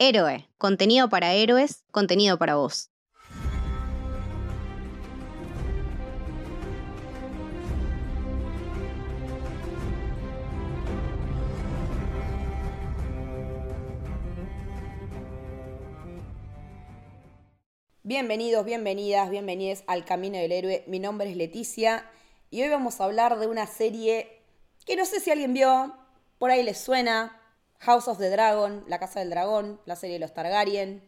Héroe, contenido para héroes, contenido para vos. Bienvenidos, bienvenidas, bienvenidos al Camino del Héroe. Mi nombre es Leticia y hoy vamos a hablar de una serie que no sé si alguien vio, por ahí les suena, House of the Dragon, La Casa del Dragón, la serie de los Targaryen.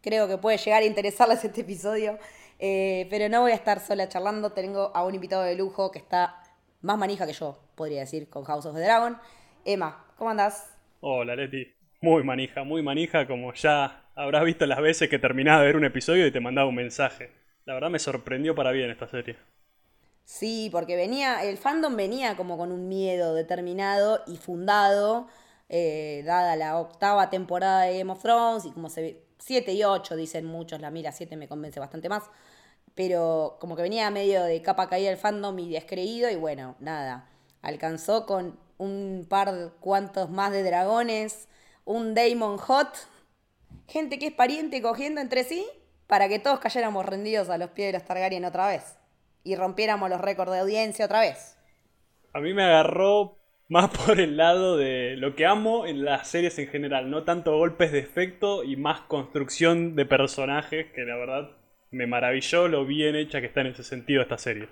Creo que puede llegar a interesarles este episodio, eh, pero no voy a estar sola charlando, tengo a un invitado de lujo que está más manija que yo, podría decir, con House of the Dragon. Emma, ¿cómo andás? Hola Leti, muy manija, muy manija, como ya habrás visto las veces que terminaba de ver un episodio y te mandaba un mensaje. La verdad me sorprendió para bien esta serie. Sí, porque venía, el fandom venía como con un miedo determinado y fundado, eh, dada la octava temporada de Game of Thrones y como se ve, 7 y 8 dicen muchos, la mira 7 me convence bastante más, pero como que venía medio de capa caída el fandom y descreído y bueno, nada, alcanzó con un par cuantos más de dragones, un Daemon Hot gente que es pariente cogiendo entre sí para que todos cayéramos rendidos a los pies de los Targaryen otra vez y rompiéramos los récords de audiencia otra vez. A mí me agarró más por el lado de lo que amo en las series en general, no tanto golpes de efecto y más construcción de personajes, que la verdad me maravilló lo bien hecha que está en ese sentido esta serie.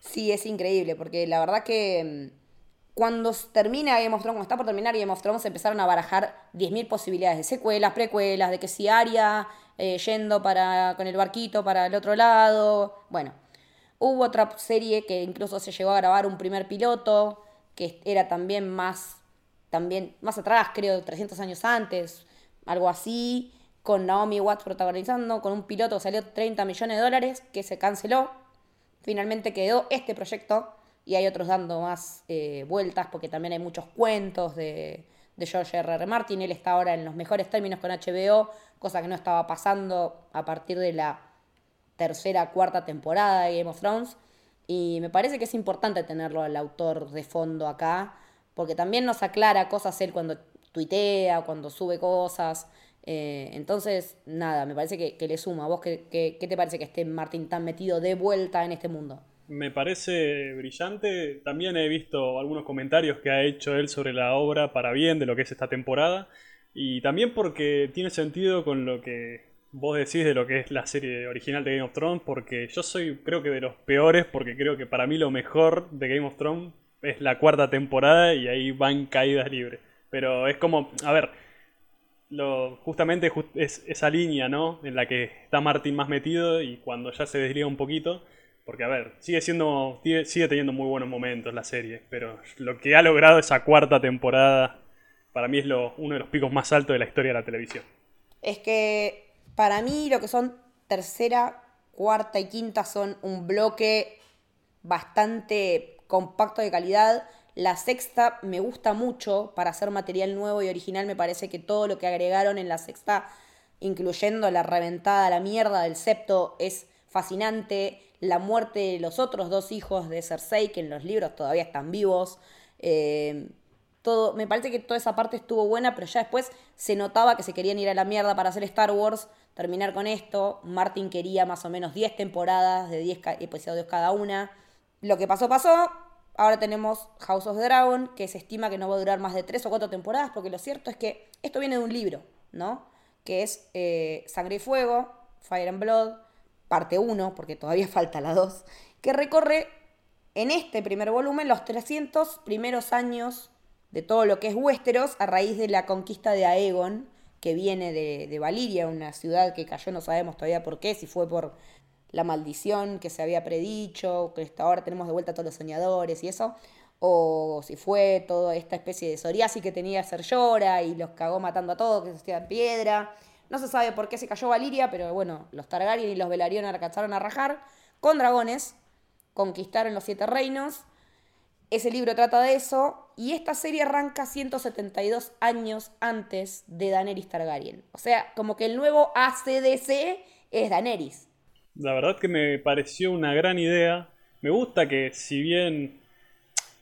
Sí, es increíble, porque la verdad que mm, cuando termina Game of Thrones, cuando está por terminar Game of Thrones, empezaron a barajar 10.000 posibilidades de secuelas, precuelas, de que si Arya eh, yendo para, con el barquito para el otro lado. Bueno, hubo otra serie que incluso se llegó a grabar un primer piloto, que era también más, también más atrás, creo, 300 años antes, algo así, con Naomi Watts protagonizando, con un piloto que salió 30 millones de dólares, que se canceló. Finalmente quedó este proyecto y hay otros dando más eh, vueltas porque también hay muchos cuentos de, de George R. R. Martin. Él está ahora en los mejores términos con HBO, cosa que no estaba pasando a partir de la tercera, cuarta temporada de Game of Thrones. Y me parece que es importante tenerlo al autor de fondo acá, porque también nos aclara cosas él cuando tuitea, cuando sube cosas. Eh, entonces, nada, me parece que, le suma. ¿Vos qué, qué te parece que esté Martin tan metido de vuelta en este mundo? me parece brillante. También he visto algunos comentarios que ha hecho él sobre la obra para bien de lo que es esta temporada. Y también porque tiene sentido con lo que vos decís de lo que es la serie original de Game of Thrones. Porque yo soy creo que de los peores porque creo que para mí lo mejor de Game of Thrones es la cuarta temporada y ahí van caídas libres. Pero es como, a ver, lo, justamente es esa línea, ¿no? En la que está Martin más metido y cuando ya se desliga un poquito porque, a ver, sigue siendo. sigue teniendo muy buenos momentos la serie. Pero lo que ha logrado esa cuarta temporada. Para mí es uno de los picos más altos de la historia de la televisión. Es que para mí lo que son tercera, cuarta y quinta son un bloque bastante compacto de calidad. La sexta me gusta mucho para hacer material nuevo y original. Me parece que todo lo que agregaron en la sexta, incluyendo la reventada, la mierda del septo, es fascinante la muerte de los otros dos hijos de Cersei, que en los libros todavía están vivos. Eh, todo, me parece que toda esa parte estuvo buena, pero ya después se notaba que se querían ir a la mierda para hacer Star Wars, terminar con esto. Martin quería más o menos 10 temporadas de 10 episodios cada una. Lo que pasó, pasó. Ahora tenemos House of the Dragon, que se estima que no va a durar más de 3 o 4 temporadas, porque lo cierto es que esto viene de un libro, ¿no? Que es eh, Sangre y Fuego, Fire and Blood, parte 1, porque todavía falta la 2, que recorre en este primer volumen los 300 primeros años de todo lo que es Westeros a raíz de la conquista de Aegon, que viene de, de Valiria, una ciudad que cayó, no sabemos todavía por qué, si fue por la maldición que se había predicho, que hasta ahora tenemos de vuelta a todos los soñadores y eso, o si fue toda esta especie de psoriasis que tenía Ser Llora y los cagó matando a todos, que se hacía piedra. No se sabe por qué se cayó Valiria, pero bueno, los Targaryen y los Velaryon alcanzaron a rajar con dragones, conquistaron los siete reinos. Ese libro trata de eso y esta serie arranca 172 años antes de Daenerys Targaryen. O sea, como que el nuevo ACDC es Daenerys. La verdad que me pareció una gran idea. Me gusta que si bien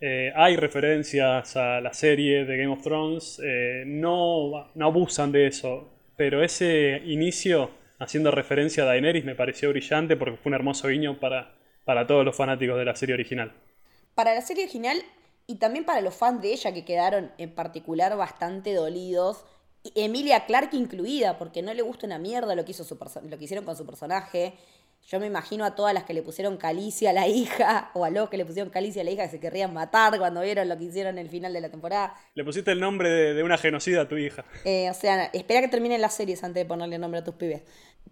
eh, hay referencias a la serie de Game of Thrones, eh, no, no abusan de eso, pero ese inicio haciendo referencia a Daenerys me pareció brillante porque fue un hermoso guiño para, para todos los fanáticos de la serie original. Para la serie original y también para los fans de ella que quedaron en particular bastante dolidos, Emilia Clarke incluida, porque no le gusta una mierda lo que, hizo su lo que hicieron con su personaje. Yo me imagino a todas las que le pusieron calicia a la hija, o a los que le pusieron calicia a la hija que se querrían matar cuando vieron lo que hicieron en el final de la temporada. Le pusiste el nombre de, una genocida a tu hija. Eh, o sea, espera que terminen las series antes de ponerle nombre a tus pibes.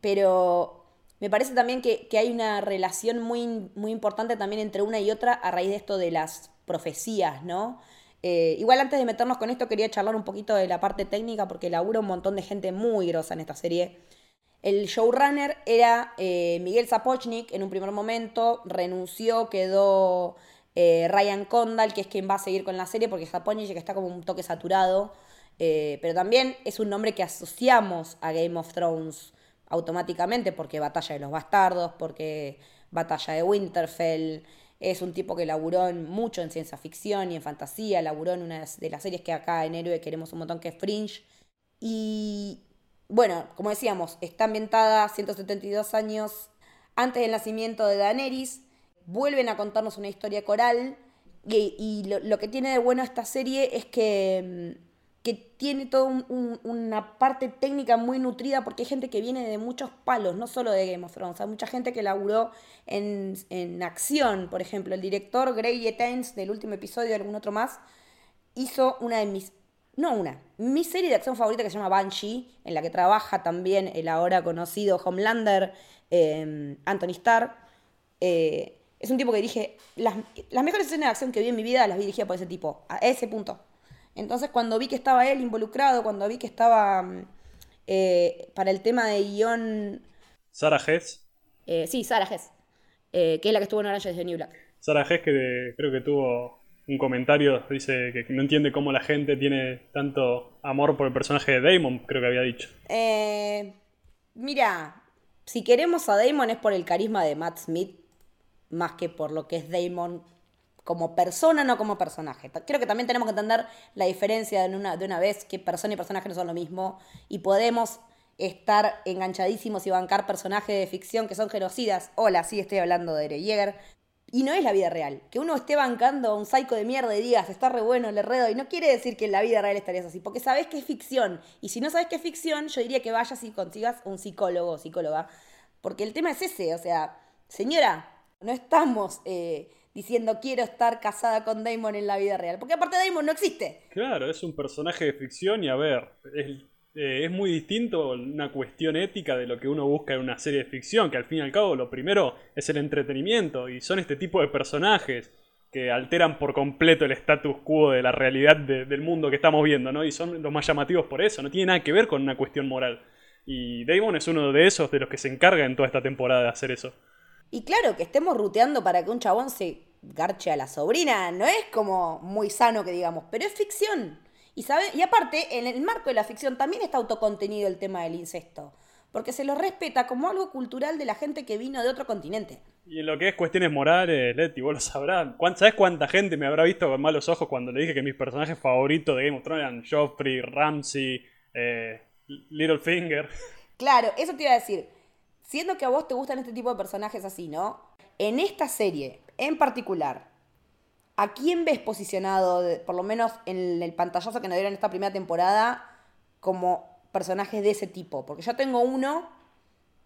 Pero me parece también que, hay una relación muy, muy importante también entre una y otra a raíz de esto de las profecías, ¿no? Eh, igual antes de meternos con esto quería charlar un poquito de la parte técnica porque labura un montón de gente muy grosa en esta serie. El showrunner era eh, Miguel Zapochnik en un primer momento, renunció, quedó eh, Ryan Condal, que es quien va a seguir con la serie porque Zapochnik está como un toque saturado, pero también es un nombre que asociamos a Game of Thrones automáticamente porque Batalla de los Bastardos, porque Batalla de Winterfell. Es un tipo que laburó mucho en ciencia ficción y en fantasía, laburó en una de las series que acá en Héroe queremos un montón, que es Fringe. Y bueno, como decíamos, está ambientada 172 años antes del nacimiento de Daenerys. Vuelven a contarnos una historia coral. Y, lo, que tiene de bueno esta serie es que mm, que tiene toda una parte técnica muy nutrida porque hay gente que viene de muchos palos, no solo de Game of Thrones, hay mucha gente que laburó en, en acción, por ejemplo, el director Greg Yetains del último episodio y algún otro más, hizo una de mis, no una, mi serie de acción favorita que se llama Banshee, en la que trabaja también el ahora conocido Homelander, eh, Anthony Starr. Eh, es un tipo que dije, las, las mejores escenas de acción que vi en mi vida las vi dirigidas por ese tipo, a ese punto. Entonces cuando vi que estaba él involucrado, cuando vi que estaba mm, eh, para el tema de guion... Sara Hess. Eh, sí, Sara Hess, eh, que es la que estuvo en Orange de New Black. Sara Hess que creo que tuvo un comentario, dice que no entiende cómo la gente tiene tanto amor por el personaje de Damon, creo que había dicho. mira, si queremos a Damon es por el carisma de Matt Smith, más que por lo que es Damon como persona, no como personaje. Creo que también tenemos que entender la diferencia de una, de una vez que persona y personaje no son lo mismo y podemos estar enganchadísimos y bancar personajes de ficción que son genocidas. Hola, sí, estoy hablando de Ere Y no es la vida real. Que uno esté bancando a un psycho de mierda y digas, está re bueno, le redo, y no quiere decir que en la vida real estarías así, porque sabes que es ficción. Y si no sabes que es ficción, yo diría que vayas y consigas un psicólogo o psicóloga. Porque el tema es ese, o sea, señora, no estamos... Eh, diciendo quiero estar casada con Damon en la vida real. Porque aparte Damon no existe. Claro, es un personaje de ficción y a ver, es, eh, es, muy distinto una cuestión ética de lo que uno busca en una serie de ficción, que al fin y al cabo lo primero es el entretenimiento y son este tipo de personajes que alteran por completo el status quo de la realidad del mundo que estamos viendo, ¿no? Y son los más llamativos por eso, no tiene nada que ver con una cuestión moral. Y Damon es uno de esos de los que se encarga en toda esta temporada de hacer eso. Y claro, que estemos ruteando para que un chabón se garche a la sobrina, no es como muy sano que digamos, pero es ficción. Y, sabe, y aparte, en el marco de la ficción también está autocontenido el tema del incesto. Porque se lo respeta como algo cultural de la gente que vino de otro continente. Y en lo que es cuestiones morales, Leti, vos lo sabrás. ¿Sabes cuánta gente me habrá visto con malos ojos cuando le dije que mis personajes favoritos de Game of Thrones eran Joffrey, Ramsey, eh, Littlefinger? Claro, eso te iba a decir siendo que a vos te gustan este tipo de personajes así, ¿no? En esta serie, en particular, ¿a quién ves posicionado, por lo menos en el pantallazo que nos dieron esta primera temporada, como personajes de ese tipo? Porque yo tengo uno,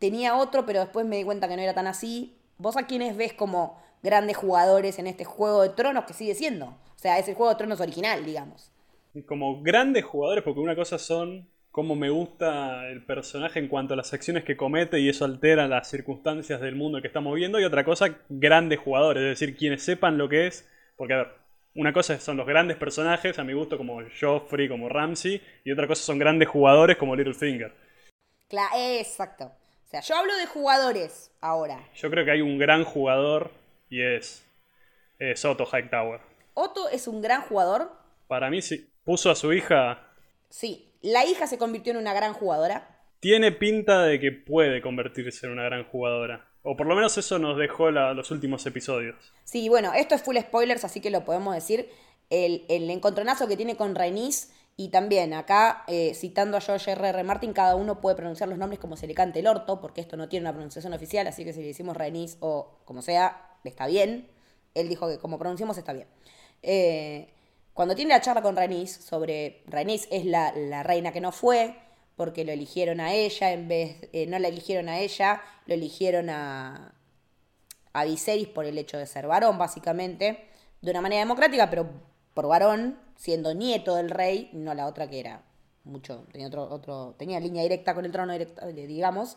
tenía otro, pero después me di cuenta que no era tan así. ¿Vos a quiénes ves como grandes jugadores en este Juego de Tronos que sigue siendo? O sea, es el Juego de Tronos original, digamos. Como grandes jugadores, porque una cosa son cómo me gusta el personaje en cuanto a las acciones que comete y eso altera las circunstancias del mundo que estamos viendo. Y otra cosa, grandes jugadores, es decir, quienes sepan lo que es. Porque, a ver, una cosa son los grandes personajes, a mi gusto, como Joffrey, como Ramsey, y otra cosa son grandes jugadores como Littlefinger. Claro, exacto. O sea, yo hablo de jugadores ahora. Yo creo que hay un gran jugador y es, es Otto Hightower. ¿Otto es un gran jugador? Para mí sí. Puso a su hija. Sí, la hija se convirtió en una gran jugadora. Tiene pinta de que puede convertirse en una gran jugadora. O por lo menos eso nos dejó los últimos episodios. Sí, bueno, esto es full spoilers, así que lo podemos decir. El, el encontronazo que tiene con Rhaenys y también acá, eh, citando a George R. R. Martin, cada uno puede pronunciar los nombres como se le cante el orto, porque esto no tiene una pronunciación oficial, así que si le decimos Rhaenys o como sea, está bien. Él dijo que como pronunciamos está bien. Eh, cuando tiene la charla con Rhaenys sobre Rhaenys es la, la reina que no fue, porque lo eligieron a ella, en vez, eh, no la eligieron a ella, lo eligieron a, a Viserys por el hecho de ser varón, básicamente, de una manera democrática, pero por varón, siendo nieto del rey, no la otra que era mucho, tenía otro, otro, tenía línea directa con el trono, directa, digamos.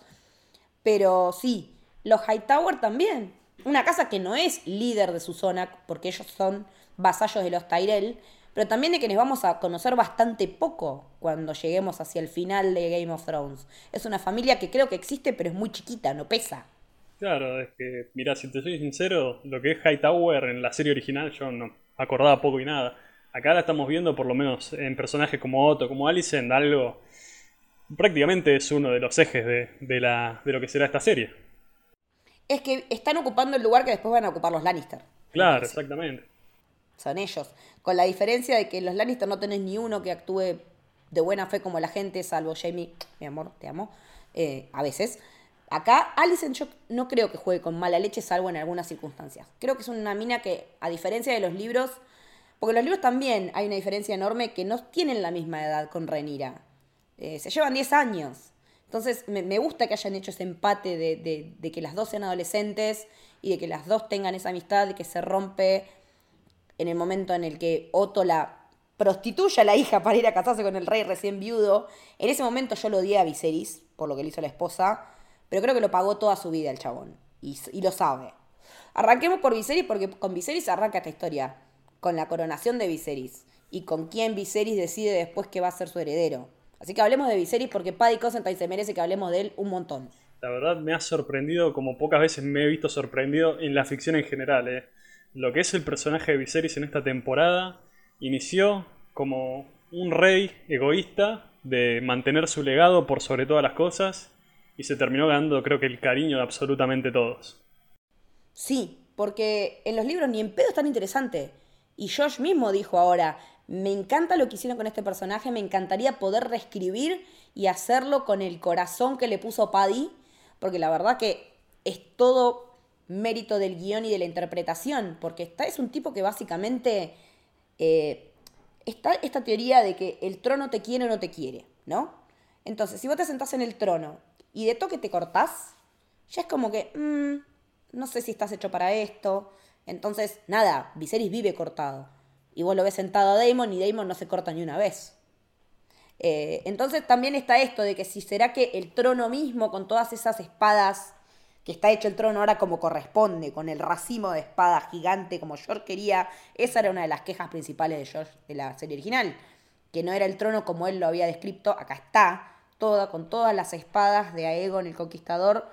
Pero sí, los Hightower también. Una casa que no es líder de su zona, porque ellos son vasallos de los Tyrell, pero también de quienes vamos a conocer bastante poco cuando lleguemos hacia el final de Game of Thrones. Es una familia que creo que existe, pero es muy chiquita, no pesa. Claro, es que, mira, si te soy sincero, lo que es Hightower en la serie original yo no acordaba poco y nada. Acá la estamos viendo, por lo menos en personajes como Otto, como Alicent, algo. prácticamente es uno de los ejes de, de, la, de lo que será esta serie. Es que están ocupando el lugar que después van a ocupar los Lannister. Claro, exactamente son ellos. Con la diferencia de que los Lannister no tenés ni uno que actúe de buena fe como la gente, salvo Jamie, mi amor, te amo, eh, a veces. Acá, Alicent yo no creo que juegue con mala leche, salvo en algunas circunstancias. Creo que es una mina que, a diferencia de los libros, porque los libros también hay una diferencia enorme que no tienen la misma edad con Renira. Eh, se llevan 10 años. Entonces, me, gusta que hayan hecho ese empate de, de, que las dos sean adolescentes y de que las dos tengan esa amistad, de que se rompe en el momento en el que Otto la prostituye a la hija para ir a casarse con el rey recién viudo. En ese momento yo lo odié a Viserys por lo que le hizo la esposa, pero creo que lo pagó toda su vida el chabón. Y, lo sabe. Arranquemos por Viserys porque con Viserys arranca esta historia. Con la coronación de Viserys. Y con quién Viserys decide después que va a ser su heredero. Así que hablemos de Viserys porque Paddy Cosentine se merece que hablemos de él un montón. La verdad me ha sorprendido como pocas veces me he visto sorprendido en la ficción en general. Eh lo que es el personaje de Viserys en esta temporada. Inició como un rey egoísta de mantener su legado por sobre todas las cosas y se terminó ganando creo que el cariño de absolutamente todos. Sí, porque en los libros ni en pedo es tan interesante. Y Josh mismo dijo ahora, me encanta lo que hicieron con este personaje, me encantaría poder reescribir y hacerlo con el corazón que le puso Paddy, porque la verdad que es todo mérito del guion y de la interpretación, porque está, es un tipo que básicamente eh, está esta teoría de que el trono te quiere o no te quiere, ¿no? Entonces, si vos te sentás en el trono y de toque te cortás, ya es como que, mm, no sé si estás hecho para esto. Entonces, nada, Viserys vive cortado. Y vos lo ves sentado a Daemon y Daemon no se corta ni una vez. Eh, entonces también está esto de que si será que el trono mismo, con todas esas espadas que está hecho el trono ahora como corresponde, con el racimo de espada gigante como George quería. Esa era una de las quejas principales de George de la serie original, que no era el trono como él lo había descrito, acá está, toda, con todas las espadas de Aegon el Conquistador,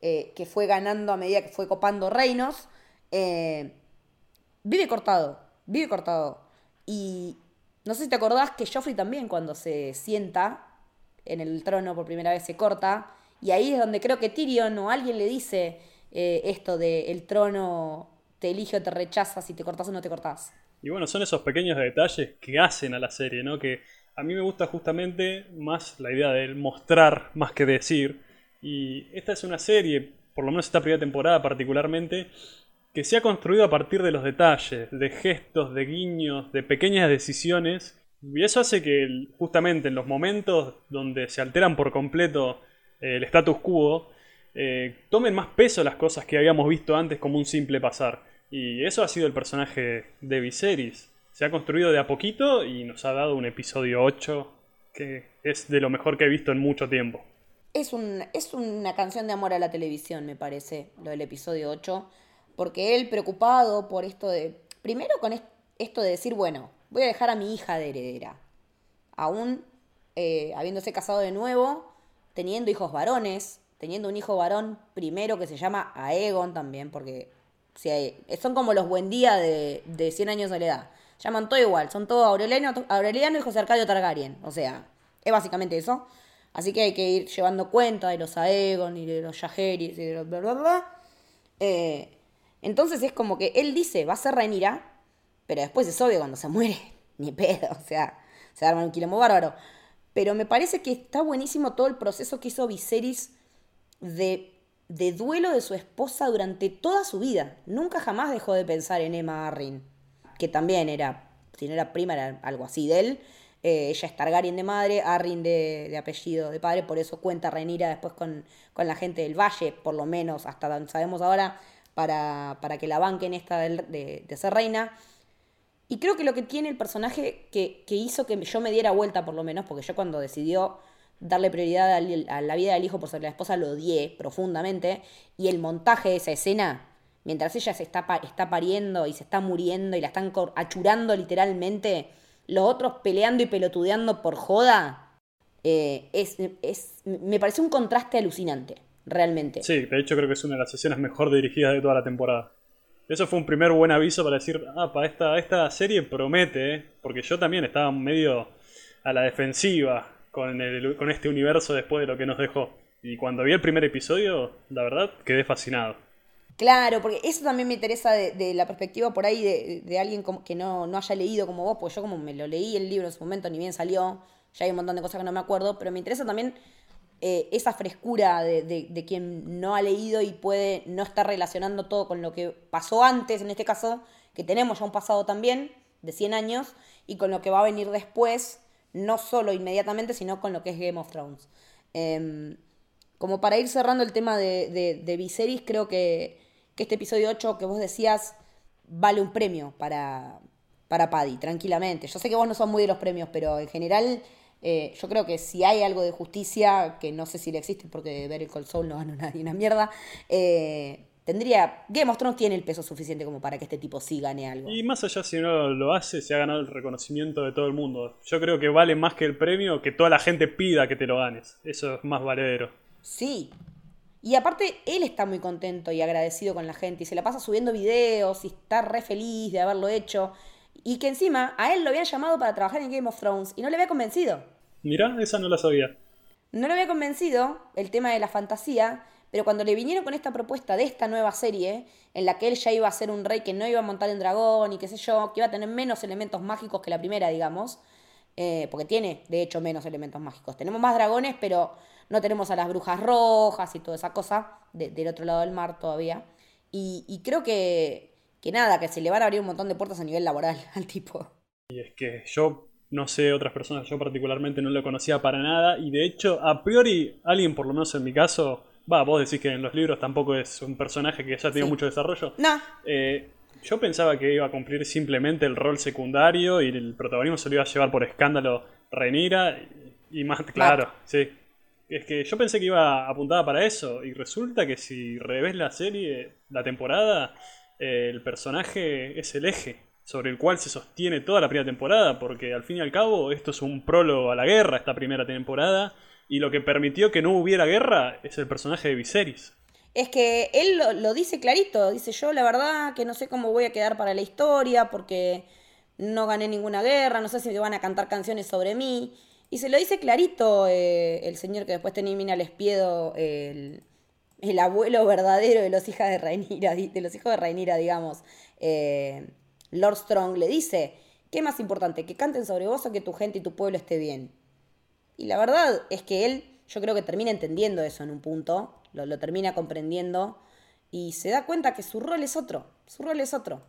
eh, que fue ganando a medida que fue copando reinos. Eh, vive cortado, vive cortado. Y no sé si te acordás que Joffrey también cuando se sienta en el trono por primera vez se corta y ahí es donde creo que Tyrion o alguien le dice eh, esto de el trono te elige o te rechaza, si te cortás o no te cortás. Y bueno, son esos pequeños detalles que hacen a la serie, ¿no? Que a mí me gusta justamente más la idea de mostrar más que decir. Y esta es una serie, por lo menos esta primera temporada particularmente, que se ha construido a partir de los detalles, de gestos, de guiños, de pequeñas decisiones. Y eso hace que justamente en los momentos donde se alteran por completo el status quo, eh, tomen más peso las cosas que habíamos visto antes como un simple pasar. Y eso ha sido el personaje de Viserys. Se ha construido de a poquito y nos ha dado un episodio 8 que es de lo mejor que he visto en mucho tiempo. Es, un, es una canción de amor a la televisión, me parece, lo del episodio 8. Porque él preocupado por esto de... Primero con esto de decir, bueno, voy a dejar a mi hija de heredera. Aún eh, habiéndose casado de nuevo, teniendo hijos varones, teniendo un hijo varón primero que se llama Aegon también, porque si son como los buen día de, de 100 años de edad. Llaman todo igual, son todos Aureliano, Aureliano y José Arcadio Targaryen. O sea, es básicamente eso. Así que hay que ir llevando cuenta de los Aegon y de los Yajeris y de los bla bla bla. Eh, entonces es como que él dice, va a ser Rhaenyra, pero después es obvio cuando se muere, ni pedo, o sea, se arma un quilombo bárbaro. Pero me parece que está buenísimo todo el proceso que hizo Viserys de, de duelo de su esposa durante toda su vida. Nunca jamás dejó de pensar en Emma Arryn, que también era, si no era prima, era algo así de él. Eh, ella es Targaryen de madre, Arryn de, apellido de padre, por eso cuenta Renira después con, con, la gente del Valle, por lo menos hasta donde sabemos ahora, para, para que la banquen esta de, de, ser reina. Y creo que lo que tiene el personaje que, hizo que yo me diera vuelta, por lo menos, porque yo cuando decidió darle prioridad a, la vida del hijo por ser la esposa, lo odié profundamente, y el montaje de esa escena, mientras ella se está, está pariendo y se está muriendo y la están achurando literalmente los otros peleando y pelotudeando por joda, eh, es, es, me parece un contraste alucinante, realmente. Sí, de hecho creo que es una de las escenas mejor dirigidas de toda la temporada. Eso fue un primer buen aviso para decir, ah, para esta, esta serie promete, ¿eh? porque yo también estaba medio a la defensiva con, el, con este universo después de lo que nos dejó. Y cuando vi el primer episodio, la verdad, quedé fascinado. Claro, porque eso también me interesa de, la perspectiva por ahí de, de alguien que no, no, haya leído como vos, pues yo como me lo leí el libro en su momento, ni bien salió, ya hay un montón de cosas que no me acuerdo, pero me interesa también eh, esa frescura de, de, quien no ha leído y puede no estar relacionando todo con lo que pasó antes, en este caso, que tenemos ya un pasado también, de 100 años, y con lo que va a venir después, no solo inmediatamente, sino con lo que es Game of Thrones. Eh, como para ir cerrando el tema de, de, de Viserys, creo que, que, este episodio 8 que vos decías vale un premio para, para Paddy, tranquilamente. Yo sé que vos no sos muy de los premios, pero en general eh, yo creo que si hay algo de justicia, que no sé si le existe porque ver el Cold Soul no ganó nadie una mierda, eh, tendría. Game of Thrones tiene el peso suficiente como para que este tipo sí gane algo. Y más allá si no lo hace, se ha ganado el reconocimiento de todo el mundo. Yo creo que vale más que el premio que toda la gente pida que te lo ganes. Eso es más valedero. Sí. Y aparte, él está muy contento y agradecido con la gente y se la pasa subiendo videos y está re feliz de haberlo hecho. Y que encima a él lo habían llamado para trabajar en Game of Thrones y no le había convencido. Mirá, esa no la sabía. No le había convencido el tema de la fantasía, pero cuando le vinieron con esta propuesta de esta nueva serie, en la que él ya iba a ser un rey que no iba a montar en dragón y qué sé yo, que iba a tener menos elementos mágicos que la primera, digamos, eh, porque tiene, de hecho, menos elementos mágicos. Tenemos más dragones, pero no tenemos a las brujas rojas y toda esa cosa de, del otro lado del mar todavía. Y, y, creo que, que nada, que se le van a abrir un montón de puertas a nivel laboral al tipo. Y es que yo no sé otras personas, yo particularmente no lo conocía para nada. Y de hecho, a priori, alguien, por lo menos en mi caso, va, vos decís que en los libros tampoco es un personaje que ya tiene sí. mucho desarrollo. No. Eh, yo pensaba que iba a cumplir simplemente el rol secundario y el protagonismo se lo iba a llevar por escándalo Renira y más, claro, Matt. sí. Es que yo pensé que iba apuntada para eso y resulta que si revés la serie, la temporada, eh, el personaje es el eje sobre el cual se sostiene toda la primera temporada, porque al fin y al cabo esto es un prólogo a la guerra, esta primera temporada, y lo que permitió que no hubiera guerra es el personaje de Viserys. Es que él lo, dice clarito, dice yo la verdad que no sé cómo voy a quedar para la historia, porque no gané ninguna guerra, no sé si me van a cantar canciones sobre mí. Y se lo dice clarito eh, el señor que después termina al espiedo, el, el, abuelo verdadero de los hijos de Rhaenyra, de los hijos de Rhaenyra, digamos. Eh, Lord Strong le dice, ¿qué más importante? ¿Que canten sobre vos o que tu gente y tu pueblo esté bien? Y la verdad es que él, yo creo que termina entendiendo eso en un punto, lo, termina comprendiendo y se da cuenta que su rol es otro, su rol es otro.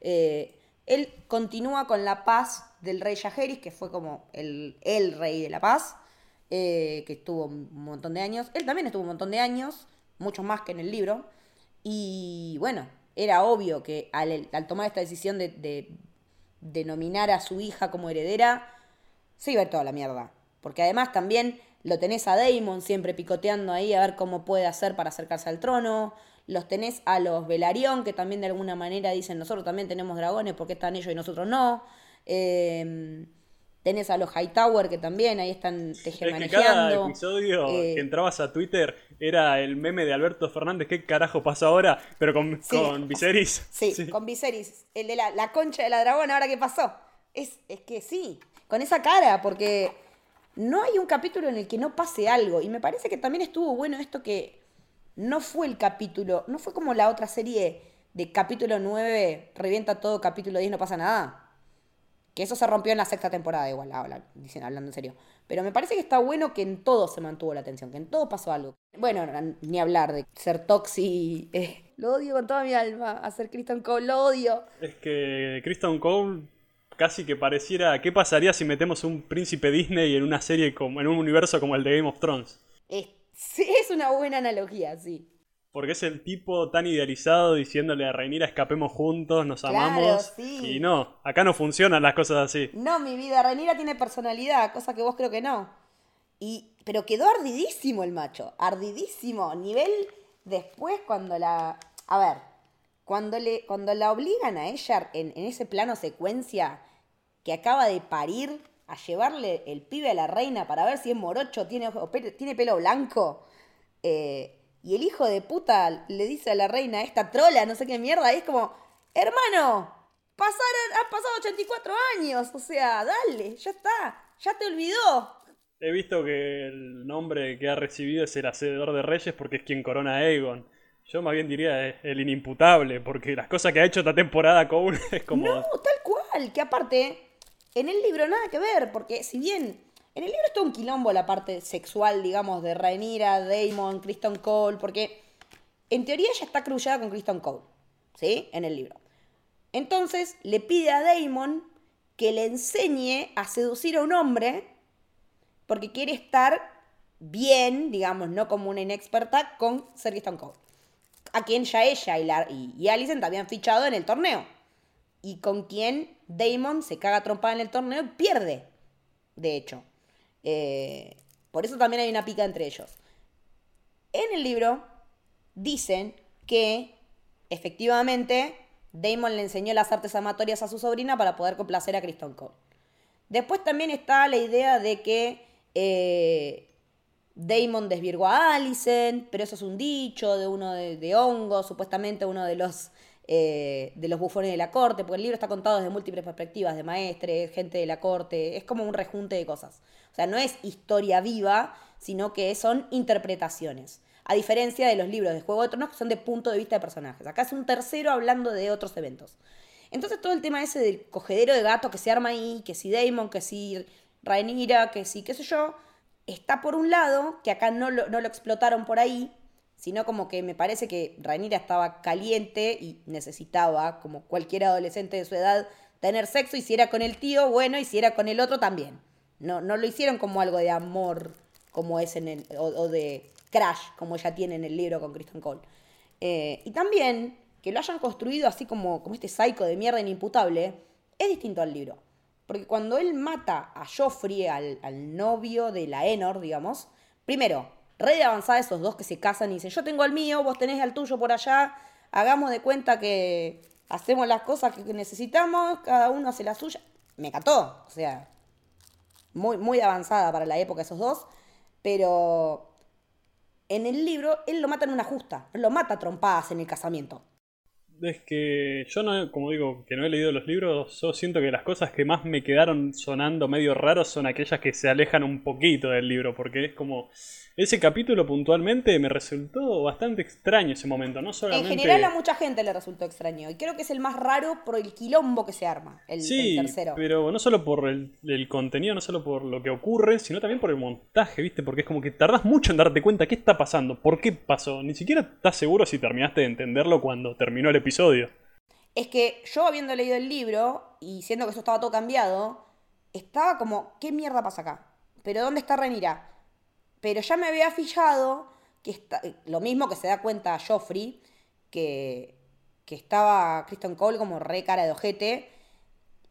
Eh, él continúa con la paz del rey Yajeris, que fue como el, el rey de la paz, eh, que estuvo un montón de años. Él también estuvo un montón de años, muchos más que en el libro. Y bueno, era obvio que al, tomar esta decisión de, de, nominar a su hija como heredera, se iba a ir toda la mierda. Porque además también lo tenés a Damon siempre picoteando ahí a ver cómo puede hacer para acercarse al trono los tenés a los Velarión, que también de alguna manera dicen, nosotros también tenemos dragones, ¿por qué están ellos y nosotros no? Eh, tenés a los Hightower, que también ahí están tejemanejando. Es que cada episodio eh, que entrabas a Twitter era el meme de Alberto Fernández, ¿qué carajo pasa ahora? Pero con, sí, con Viserys. Sí, sí, con Viserys, el de la, la, concha de la dragona, ¿ahora qué pasó? Es, es que sí, con esa cara, porque no hay un capítulo en el que no pase algo. Y me parece que también estuvo bueno esto que no fue el capítulo, no fue como la otra serie de capítulo 9, revienta todo, capítulo 10, no pasa nada. Que eso se rompió en la sexta temporada, igual, hablando en serio. Pero me parece que está bueno que en todo se mantuvo la atención, que en todo pasó algo. Bueno, ni hablar de ser Toxi. Eh, lo odio con toda mi alma, hacer Kristen Cole, lo odio. Es que Kristen Cole casi que pareciera, ¿qué pasaría si metemos un príncipe Disney en una serie como, en un universo como el de Game of Thrones? sí, es una buena analogía, sí. Porque es el tipo tan idealizado diciéndole a Reinira escapemos juntos, nos amamos. Y no, acá no funcionan las cosas así. No, mi vida, Reinira tiene personalidad, cosa que vos creo que no. Y, pero quedó ardidísimo el macho, ardidísimo. Nivel después cuando la... A ver, cuando, le, cuando la obligan a ella en, ese plano secuencia que acaba de parir a llevarle el pibe a la reina para ver si es morocho, tiene, tiene pelo blanco. Eh, y el hijo de puta le dice a la reina, esta trola, no sé qué mierda, y es como, hermano, pasaron, han pasado 84 años, o sea, dale, ya está, ya te olvidó. He visto que el nombre que ha recibido es el hacedor de reyes porque es quien corona a Aegon. Yo más bien diría el inimputable, porque las cosas que ha hecho esta temporada Cole es como... No, tal cual, que aparte, en el libro nada que ver, porque si bien en el libro está un quilombo la parte sexual, digamos, de Rhaenyra, Daemon, Kristen Cole, porque en teoría ella está cruzada con Kristen Cole, ¿sí? En el libro. Entonces le pide a Daemon que le enseñe a seducir a un hombre porque quiere estar bien, digamos, no como una inexperta, con Ser Kristen Cole. A quien ya ella y, la, y, habían fichado en el torneo. Y con quien Daemon se caga trompada en el torneo y pierde, de hecho. Eh, por eso también hay una pica entre ellos. En el libro dicen que efectivamente Damon le enseñó las artes amatorias a su sobrina para poder complacer a Kristen Cole. Después también está la idea de que eh, Damon desvirgó a Alicent, pero eso es un dicho de uno de Hongo, supuestamente uno de los eh, de los bufones de la corte, porque el libro está contado desde múltiples perspectivas, de maestres, gente de la corte, es como un rejunte de cosas. O sea, no es historia viva, sino que son interpretaciones. A diferencia de los libros de Juego de Tronos, que son de punto de vista de personajes. Acá es un tercero hablando de otros eventos. Entonces todo el tema ese del cogedero de gato que se arma ahí, que si Damon, que si Rhaenyra, que si qué sé yo, está por un lado, que acá no lo, no lo explotaron por ahí, sino como que me parece que Rhaenyra estaba caliente y necesitaba, como cualquier adolescente de su edad, tener sexo y si era con el tío, bueno, y si era con el otro también. No, no lo hicieron como algo de amor, como es en el, o, de crash, como ella tiene en el libro con Kristen Cole. Eh, y también que lo hayan construido así como, como este psycho de mierda inimputable, es distinto al libro. Porque cuando él mata a Joffrey, al, al novio de la Enor, digamos, primero, re de avanzada esos dos que se casan y dicen, yo tengo el mío, vos tenés el tuyo por allá, hagamos de cuenta que hacemos las cosas que necesitamos, cada uno hace la suya. Me cató, o sea, muy, muy avanzada para la época esos dos, pero en el libro él lo mata en una justa, lo mata trompadas en el casamiento. Es que yo no, como digo, que no he leído los libros, yo siento que las cosas que más me quedaron sonando medio raros son aquellas que se alejan un poquito del libro, porque es como ese capítulo puntualmente me resultó bastante extraño ese momento, no solamente... En general a mucha gente le resultó extraño, y creo que es el más raro por el quilombo que se arma, el, sí, tercero. pero no solo por el, contenido, no solo por lo que ocurre, sino también por el montaje, ¿viste? Porque es como que tardás mucho en darte cuenta qué está pasando, por qué pasó, ni siquiera estás seguro si terminaste de entenderlo cuando terminó el episodio. Es que yo habiendo leído el libro, y siendo que eso estaba todo cambiado, estaba como, ¿qué mierda pasa acá? ¿Pero dónde está Renira? Pero ya me había fijado que está, lo mismo que se da cuenta Joffrey, que, que estaba Kristen Cole como re cara de ojete,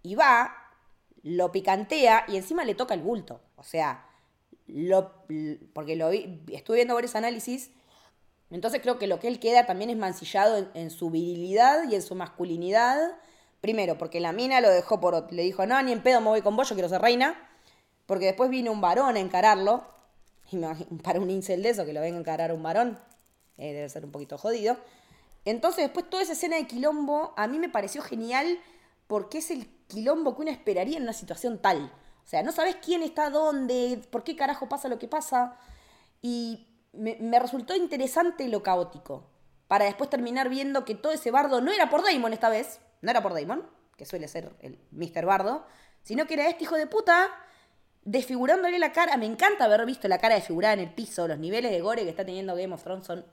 y va, lo picantea y encima le toca el bulto. O sea, lo, porque lo vi, estuve viendo varios análisis, entonces creo que lo que él queda también es mancillado en, en, su virilidad y en su masculinidad. Primero, porque la mina lo dejó por... Le dijo, no, ni en pedo me voy con vos, yo quiero ser reina. Porque después vino un varón a encararlo para un incel de eso, que lo venga a encarar un varón, eh, debe ser un poquito jodido. Entonces, después toda esa escena de quilombo a mí me pareció genial porque es el quilombo que uno esperaría en una situación tal. O sea, no sabes quién está dónde, por qué carajo pasa lo que pasa. Y me, me resultó interesante lo caótico. Para después terminar viendo que todo ese bardo no era por Damon esta vez, no era por Damon, que suele ser el Mr. Bardo, sino que era este hijo de puta desfigurándole la cara. Me encanta haber visto la cara desfigurada en el piso. Los niveles de gore que está teniendo Game of Thrones son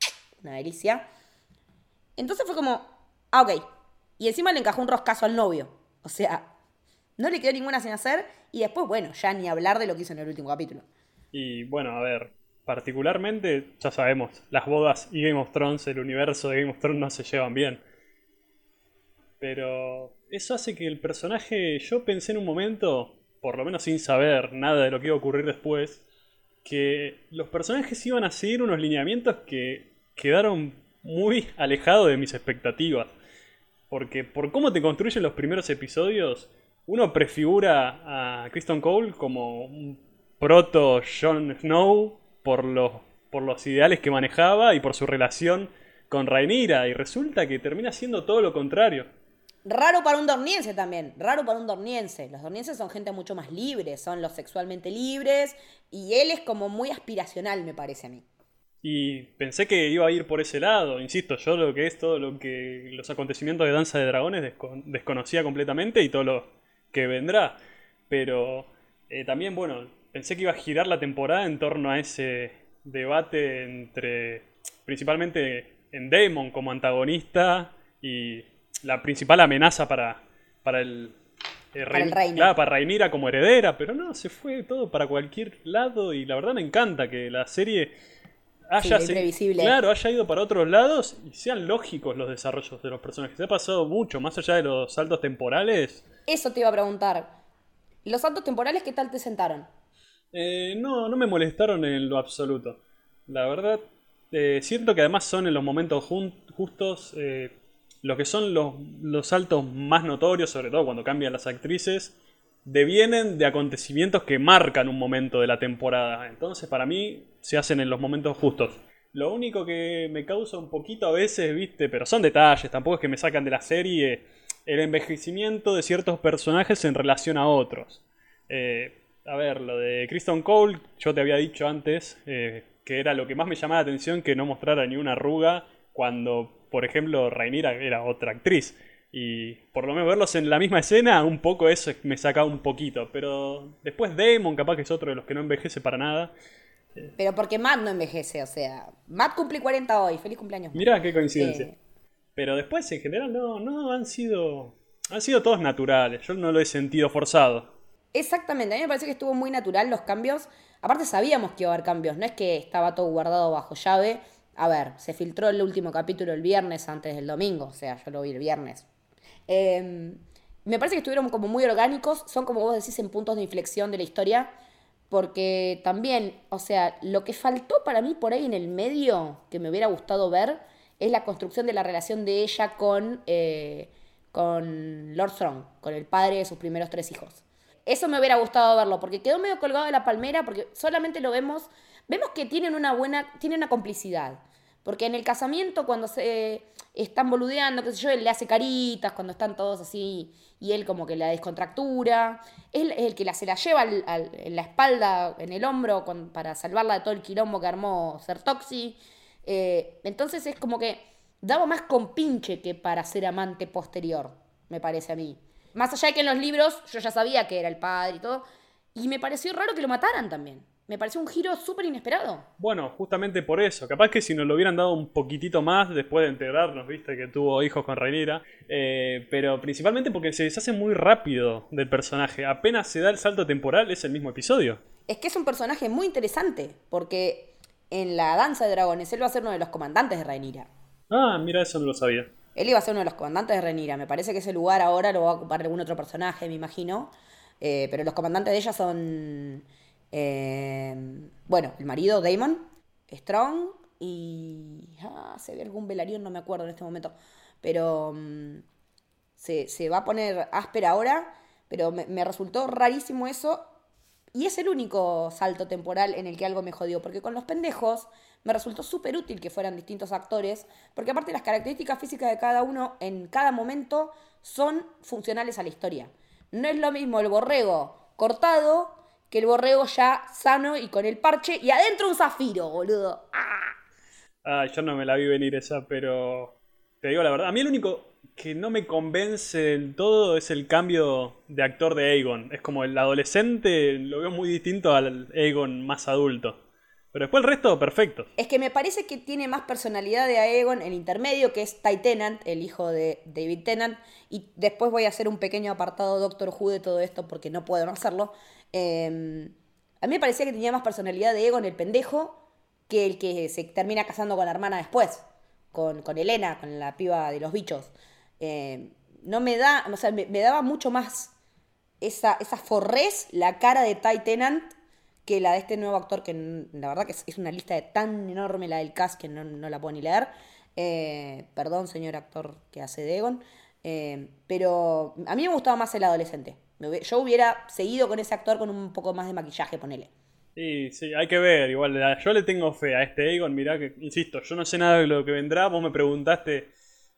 una delicia. Entonces fue como, ah, ok. Y encima le encajó un roscazo al novio. O sea, no le quedó ninguna sin hacer. Y después, bueno, ya ni hablar de lo que hizo en el último capítulo. Y bueno, a ver, particularmente, ya sabemos, las bodas y Game of Thrones, el universo de Game of Thrones no se llevan bien. Pero eso hace que el personaje, yo pensé en un momento, por lo menos sin saber nada de lo que iba a ocurrir después, que los personajes iban a seguir unos lineamientos que quedaron muy alejados de mis expectativas. Porque por cómo te construyen los primeros episodios, uno prefigura a Kristen Cole como un proto Jon Snow por los, por los ideales que manejaba y por su relación con Rhaenyra. Y resulta que termina siendo todo lo contrario. Raro para un dorniense también, raro para un dorniense. Los dornienses son gente mucho más libre, son los sexualmente libres y él es como muy aspiracional, me parece a mí. Y pensé que iba a ir por ese lado, insisto, yo lo que es todo lo que los acontecimientos de Danza de Dragones desconocía completamente y todo lo que vendrá. Pero eh, también, bueno, pensé que iba a girar la temporada en torno a ese debate entre, principalmente en Daemon como antagonista y la principal amenaza para, para el, eh, para el reino. Claro, para Rhaenyra como heredera, pero no, se fue todo para cualquier lado y la verdad me encanta que la serie haya, sí, claro, haya ido para otros lados y sean lógicos los desarrollos de los personajes. Se ha pasado mucho, más allá de los saltos temporales. Eso te iba a preguntar. ¿Los saltos temporales qué tal te sentaron? Eh, no, no me molestaron en lo absoluto. La verdad, eh, siento que además son en los momentos justos. Eh, lo que son los, saltos más notorios, sobre todo cuando cambian las actrices, devienen de acontecimientos que marcan un momento de la temporada. Entonces, para mí, se hacen en los momentos justos. Lo único que me causa un poquito a veces, viste, pero son detalles, tampoco es que me sacan de la serie, el envejecimiento de ciertos personajes en relación a otros. Eh, a ver, lo de Kristen Cole, yo te había dicho antes eh, que era lo que más me llamaba la atención que no mostrara ni una arruga cuando por ejemplo, Rainira era otra actriz. Y por lo menos verlos en la misma escena, un poco eso me saca un poquito. Pero después Damon, capaz que es otro de los que no envejece para nada. Pero porque Matt no envejece, o sea, Matt cumple 40 hoy, feliz cumpleaños. Mirá qué coincidencia. Eh, Pero después en general no, no han sido, han sido todos naturales, yo no lo he sentido forzado. Exactamente, a mí me parece que estuvo muy natural los cambios. Aparte sabíamos que iba a haber cambios, no es que estaba todo guardado bajo llave a ver, se filtró el último capítulo el viernes antes del domingo, o sea, yo lo vi el viernes. Em, me parece que estuvieron como muy orgánicos, son como vos decís en puntos de inflexión de la historia, porque también, o sea, lo que faltó para mí por ahí en el medio, que me hubiera gustado ver, es la construcción de la relación de ella con, eh, con Lord Strong, con el padre de sus primeros tres hijos. Eso me hubiera gustado verlo, porque quedó medio colgado de la palmera, porque solamente lo vemos vemos que tienen una buena, tienen una complicidad. Porque en el casamiento, cuando se están boludeando, qué sé yo, él le hace caritas, cuando están todos así, y él como que la descontractura. Él es el que la, se la lleva en la espalda, en el hombro, para salvarla de todo el quilombo que armó Sertoxi. Eh, entonces es como que daba más con pinche que para ser amante posterior, me parece a mí. Más allá de que en los libros yo ya sabía que era el padre y todo, y me pareció raro que lo mataran también me pareció un giro súper inesperado. Bueno, justamente por eso. Capaz que si nos lo hubieran dado un poquitito más después de enterarnos, viste, que tuvo hijos con Rhaenyra. Eh, pero principalmente porque se deshace muy rápido del personaje. Apenas se da el salto temporal, es el mismo episodio. Es que es un personaje muy interesante, porque en la danza de dragones él va a ser uno de los comandantes de Rhaenyra. Ah, mira, eso no lo sabía. Él iba a ser uno de los comandantes de Rhaenyra. Me parece que ese lugar ahora lo va a ocupar algún otro personaje, me imagino. Eh, pero los comandantes de ella son Em, bueno, el marido, Damon, Strong, y. Ah, se ve algún velarión, no me acuerdo en este momento. Pero. Mm, se, va a poner áspera ahora, pero me, resultó rarísimo eso. Y es el único salto temporal en el que algo me jodió, porque con los pendejos me resultó súper útil que fueran distintos actores, porque aparte las características físicas de cada uno en cada momento son funcionales a la historia. No es lo mismo el borrego cortado que el borrego ya sano y con el parche y adentro un zafiro, boludo. ¡Ah! Ah, yo no me la vi venir esa, pero te digo la verdad. A mí el único que no me convence del todo es el cambio de actor de Aegon. Es como el adolescente, lo veo muy distinto al Aegon más adulto. Pero después el resto, perfecto. Es que me parece que tiene más personalidad de Aegon el intermedio, que es Ty Tennant, el hijo de David Tennant. Y después voy a hacer un pequeño apartado Doctor Who de todo esto porque no puedo no hacerlo. Eh, a mí me parecía que tenía más personalidad de Aegon el pendejo que el que se termina casando con la hermana después. Con, Elena, con la piba de los bichos. Eh, no me da, o sea, me, daba mucho más esa, esa forrez, la cara de Ty Tennant, que la de este nuevo actor, que la verdad que es, una lista tan enorme la del cast que no, no la puedo ni leer. Eh, perdón, señor actor que hace de Egon. Eh, pero a mí me gustaba más el adolescente. Yo hubiera seguido con ese actor con un poco más de maquillaje, ponele. Y sí, hay que ver, igual, yo le tengo fe a este Aegon, mirá que, insisto, yo no sé nada de lo que vendrá, vos me preguntaste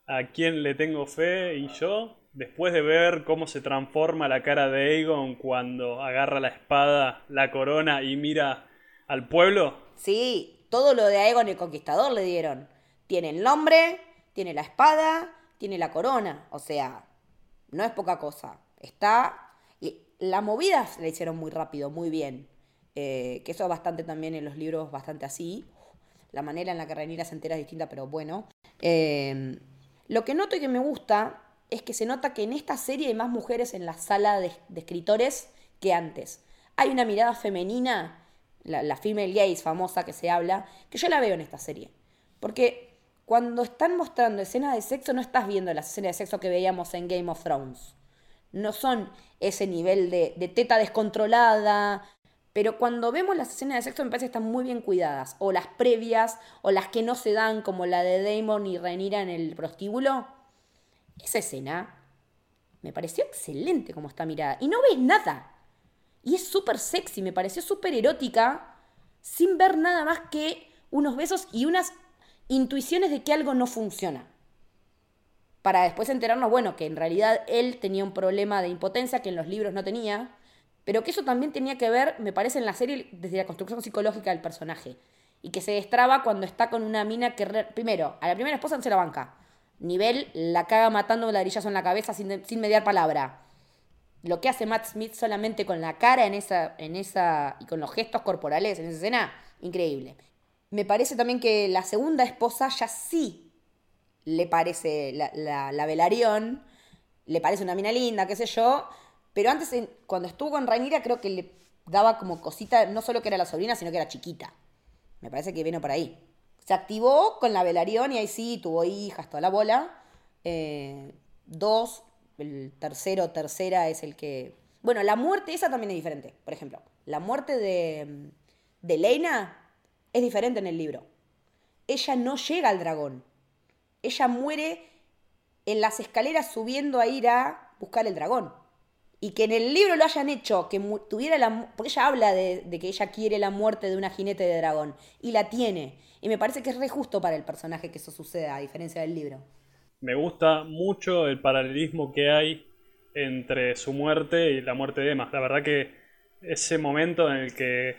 a quién le tengo fe y yo, después de ver cómo se transforma la cara de Aegon cuando agarra la espada, la corona y mira al pueblo, Sí, todo lo de Aegon el Conquistador le dieron. Tiene el nombre, tiene la espada, tiene la corona. O sea, no es poca cosa. Está. Y las movidas la hicieron muy rápido, muy bien. Eh, que eso es bastante también en los libros, bastante así. La manera en la que Rhaenyra se entera es distinta, pero bueno. Eh, lo que noto y que me gusta es que se nota que en esta serie hay más mujeres en la sala de, de escritores que antes. Hay una mirada femenina, la, la female gaze famosa que se habla, que yo la veo en esta serie. Porque cuando están mostrando escenas de sexo, no estás viendo las escenas de sexo que veíamos en Game of Thrones. No son ese nivel de, teta descontrolada. Pero cuando vemos las escenas de sexo me parece que están muy bien cuidadas. O las previas, o las que no se dan, como la de Damon y Rhaenyra en el prostíbulo. Esa escena me pareció excelente como está mirada. Y no ves nada. Y es súper sexy, me pareció súper erótica, sin ver nada más que unos besos y unas intuiciones de que algo no funciona. Para después enterarnos, bueno, que en realidad él tenía un problema de impotencia que en los libros no tenía, pero que eso también tenía que ver, me parece, en la serie desde la construcción psicológica del personaje. Y que se destraba cuando está con una mina que, primero, a la primera esposa no se la banca. Nivel, la caga matando un ladrillazo en la cabeza sin, sin mediar palabra. Lo que hace Matt Smith solamente con la cara en esa, en esa y con los gestos corporales en esa escena, increíble. Me parece también que la segunda esposa ya sí le parece la, la, la Velaryon, le parece una mina linda, qué sé yo, pero antes, cuando estuvo con Rhaenyra, creo que le daba como cosita, no solo que era la sobrina, sino que era chiquita. Me parece que vino por ahí. Se activó con la Velaryon y ahí sí tuvo hijas, toda la bola. Eh, dos, el tercero, tercera es el que. Bueno, la muerte esa también es diferente. Por ejemplo, la muerte de, de Lena es diferente en el libro. Ella no llega al dragón. Ella muere en las escaleras subiendo a ir a buscar el dragón. Y que en el libro lo hayan hecho, que tuviera la... Porque ella habla de, de que ella quiere la muerte de una jinete de dragón. Y la tiene. Y me parece que es re justo para el personaje que eso suceda, a diferencia del libro. me gusta mucho el paralelismo que hay entre su muerte y la muerte de Emma. La verdad que ese momento en el que,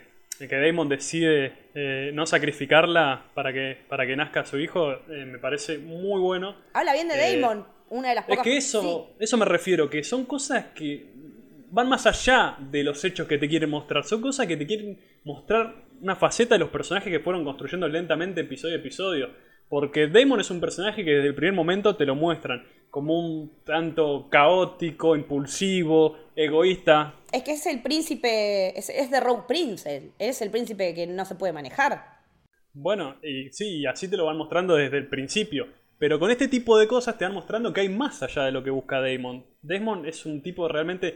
que Damon decide eh, no sacrificarla para que, para que nazca su hijo, eh, me parece muy bueno. Habla bien de Eh, Damon, una de las Es pocas... que eso, Sí. eso me refiero, que son cosas que van más allá de los hechos que te quieren mostrar. Son cosas que te quieren mostrar una faceta de los personajes que fueron construyendo lentamente episodio a episodio. Porque Damon es un personaje que desde el primer momento te lo muestran como un tanto caótico, impulsivo, egoísta. Es que es el príncipe, es, es de Rogue Prince, él. es el príncipe que no se puede manejar. Bueno, y sí, así te lo van mostrando desde el principio. Pero con este tipo de cosas te van mostrando que hay más allá de lo que busca Damon. Damon es un tipo realmente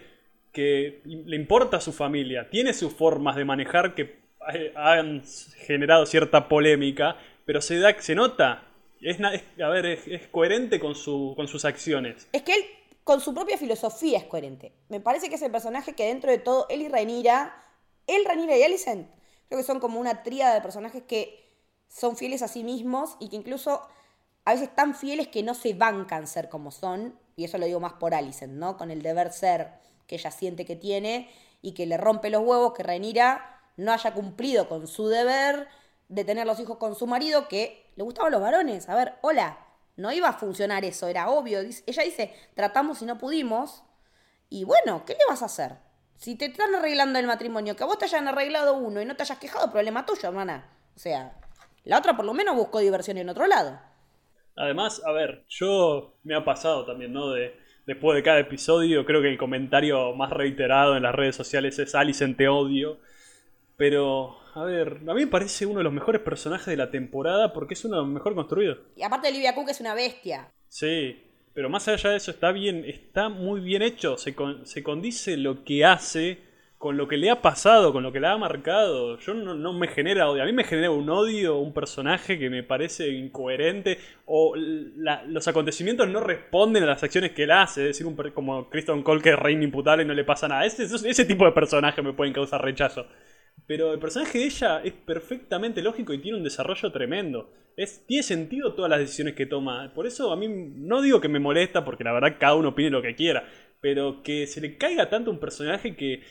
que le importa a su familia, tiene sus formas de manejar que eh, han generado cierta polémica, pero se, da, se nota, es, a ver, es, es coherente con, su, con sus acciones. Es que él, con su propia filosofía, es coherente. Me parece que es el personaje que dentro de todo, él y Rhaenyra, él, Rhaenyra y Alicent, creo que son como una tríada de personajes que son fieles a sí mismos y que incluso a veces tan fieles que no se bancan ser como son, y eso lo digo más por Alicent, ¿no? Con el deber ser que ella siente que tiene y que le rompe los huevos que Rhaenyra no haya cumplido con su deber de tener los hijos con su marido, que le gustaban los varones. A ver, hola, no iba a funcionar eso, era obvio. Ella dice, tratamos y no pudimos. Y bueno, ¿qué le vas a hacer? Si te están arreglando el matrimonio, que a vos te hayan arreglado uno y no te hayas quejado, problema tuyo, hermana. O sea, la otra por lo menos buscó diversión en otro lado. Además, a ver, yo me ha pasado también, ¿no? De, después de cada episodio, creo que el comentario más reiterado en las redes sociales es Alicent te odio. Pero, a ver, a mí me parece uno de los mejores personajes de la temporada porque es uno de los mejor construidos. Y aparte Olivia Cook es una bestia. Sí, pero más allá de eso está bien, está muy bien hecho, se, se condice lo que hace con lo que le ha pasado, con lo que le ha marcado. Yo no, me genera odio. A mí me genera un odio, un personaje que me parece incoherente. O los acontecimientos no responden a las acciones que él hace. Es decir, un, como Kristen Cole que es reina imputable y no le pasa nada. Ese, ese tipo de personaje me pueden causar rechazo. Pero el personaje de ella es perfectamente lógico y tiene un desarrollo tremendo. Es, tiene sentido todas las decisiones que toma. Por eso a mí no digo que me molesta, porque la verdad cada uno opine lo que quiera. Pero que se le caiga tanto un personaje que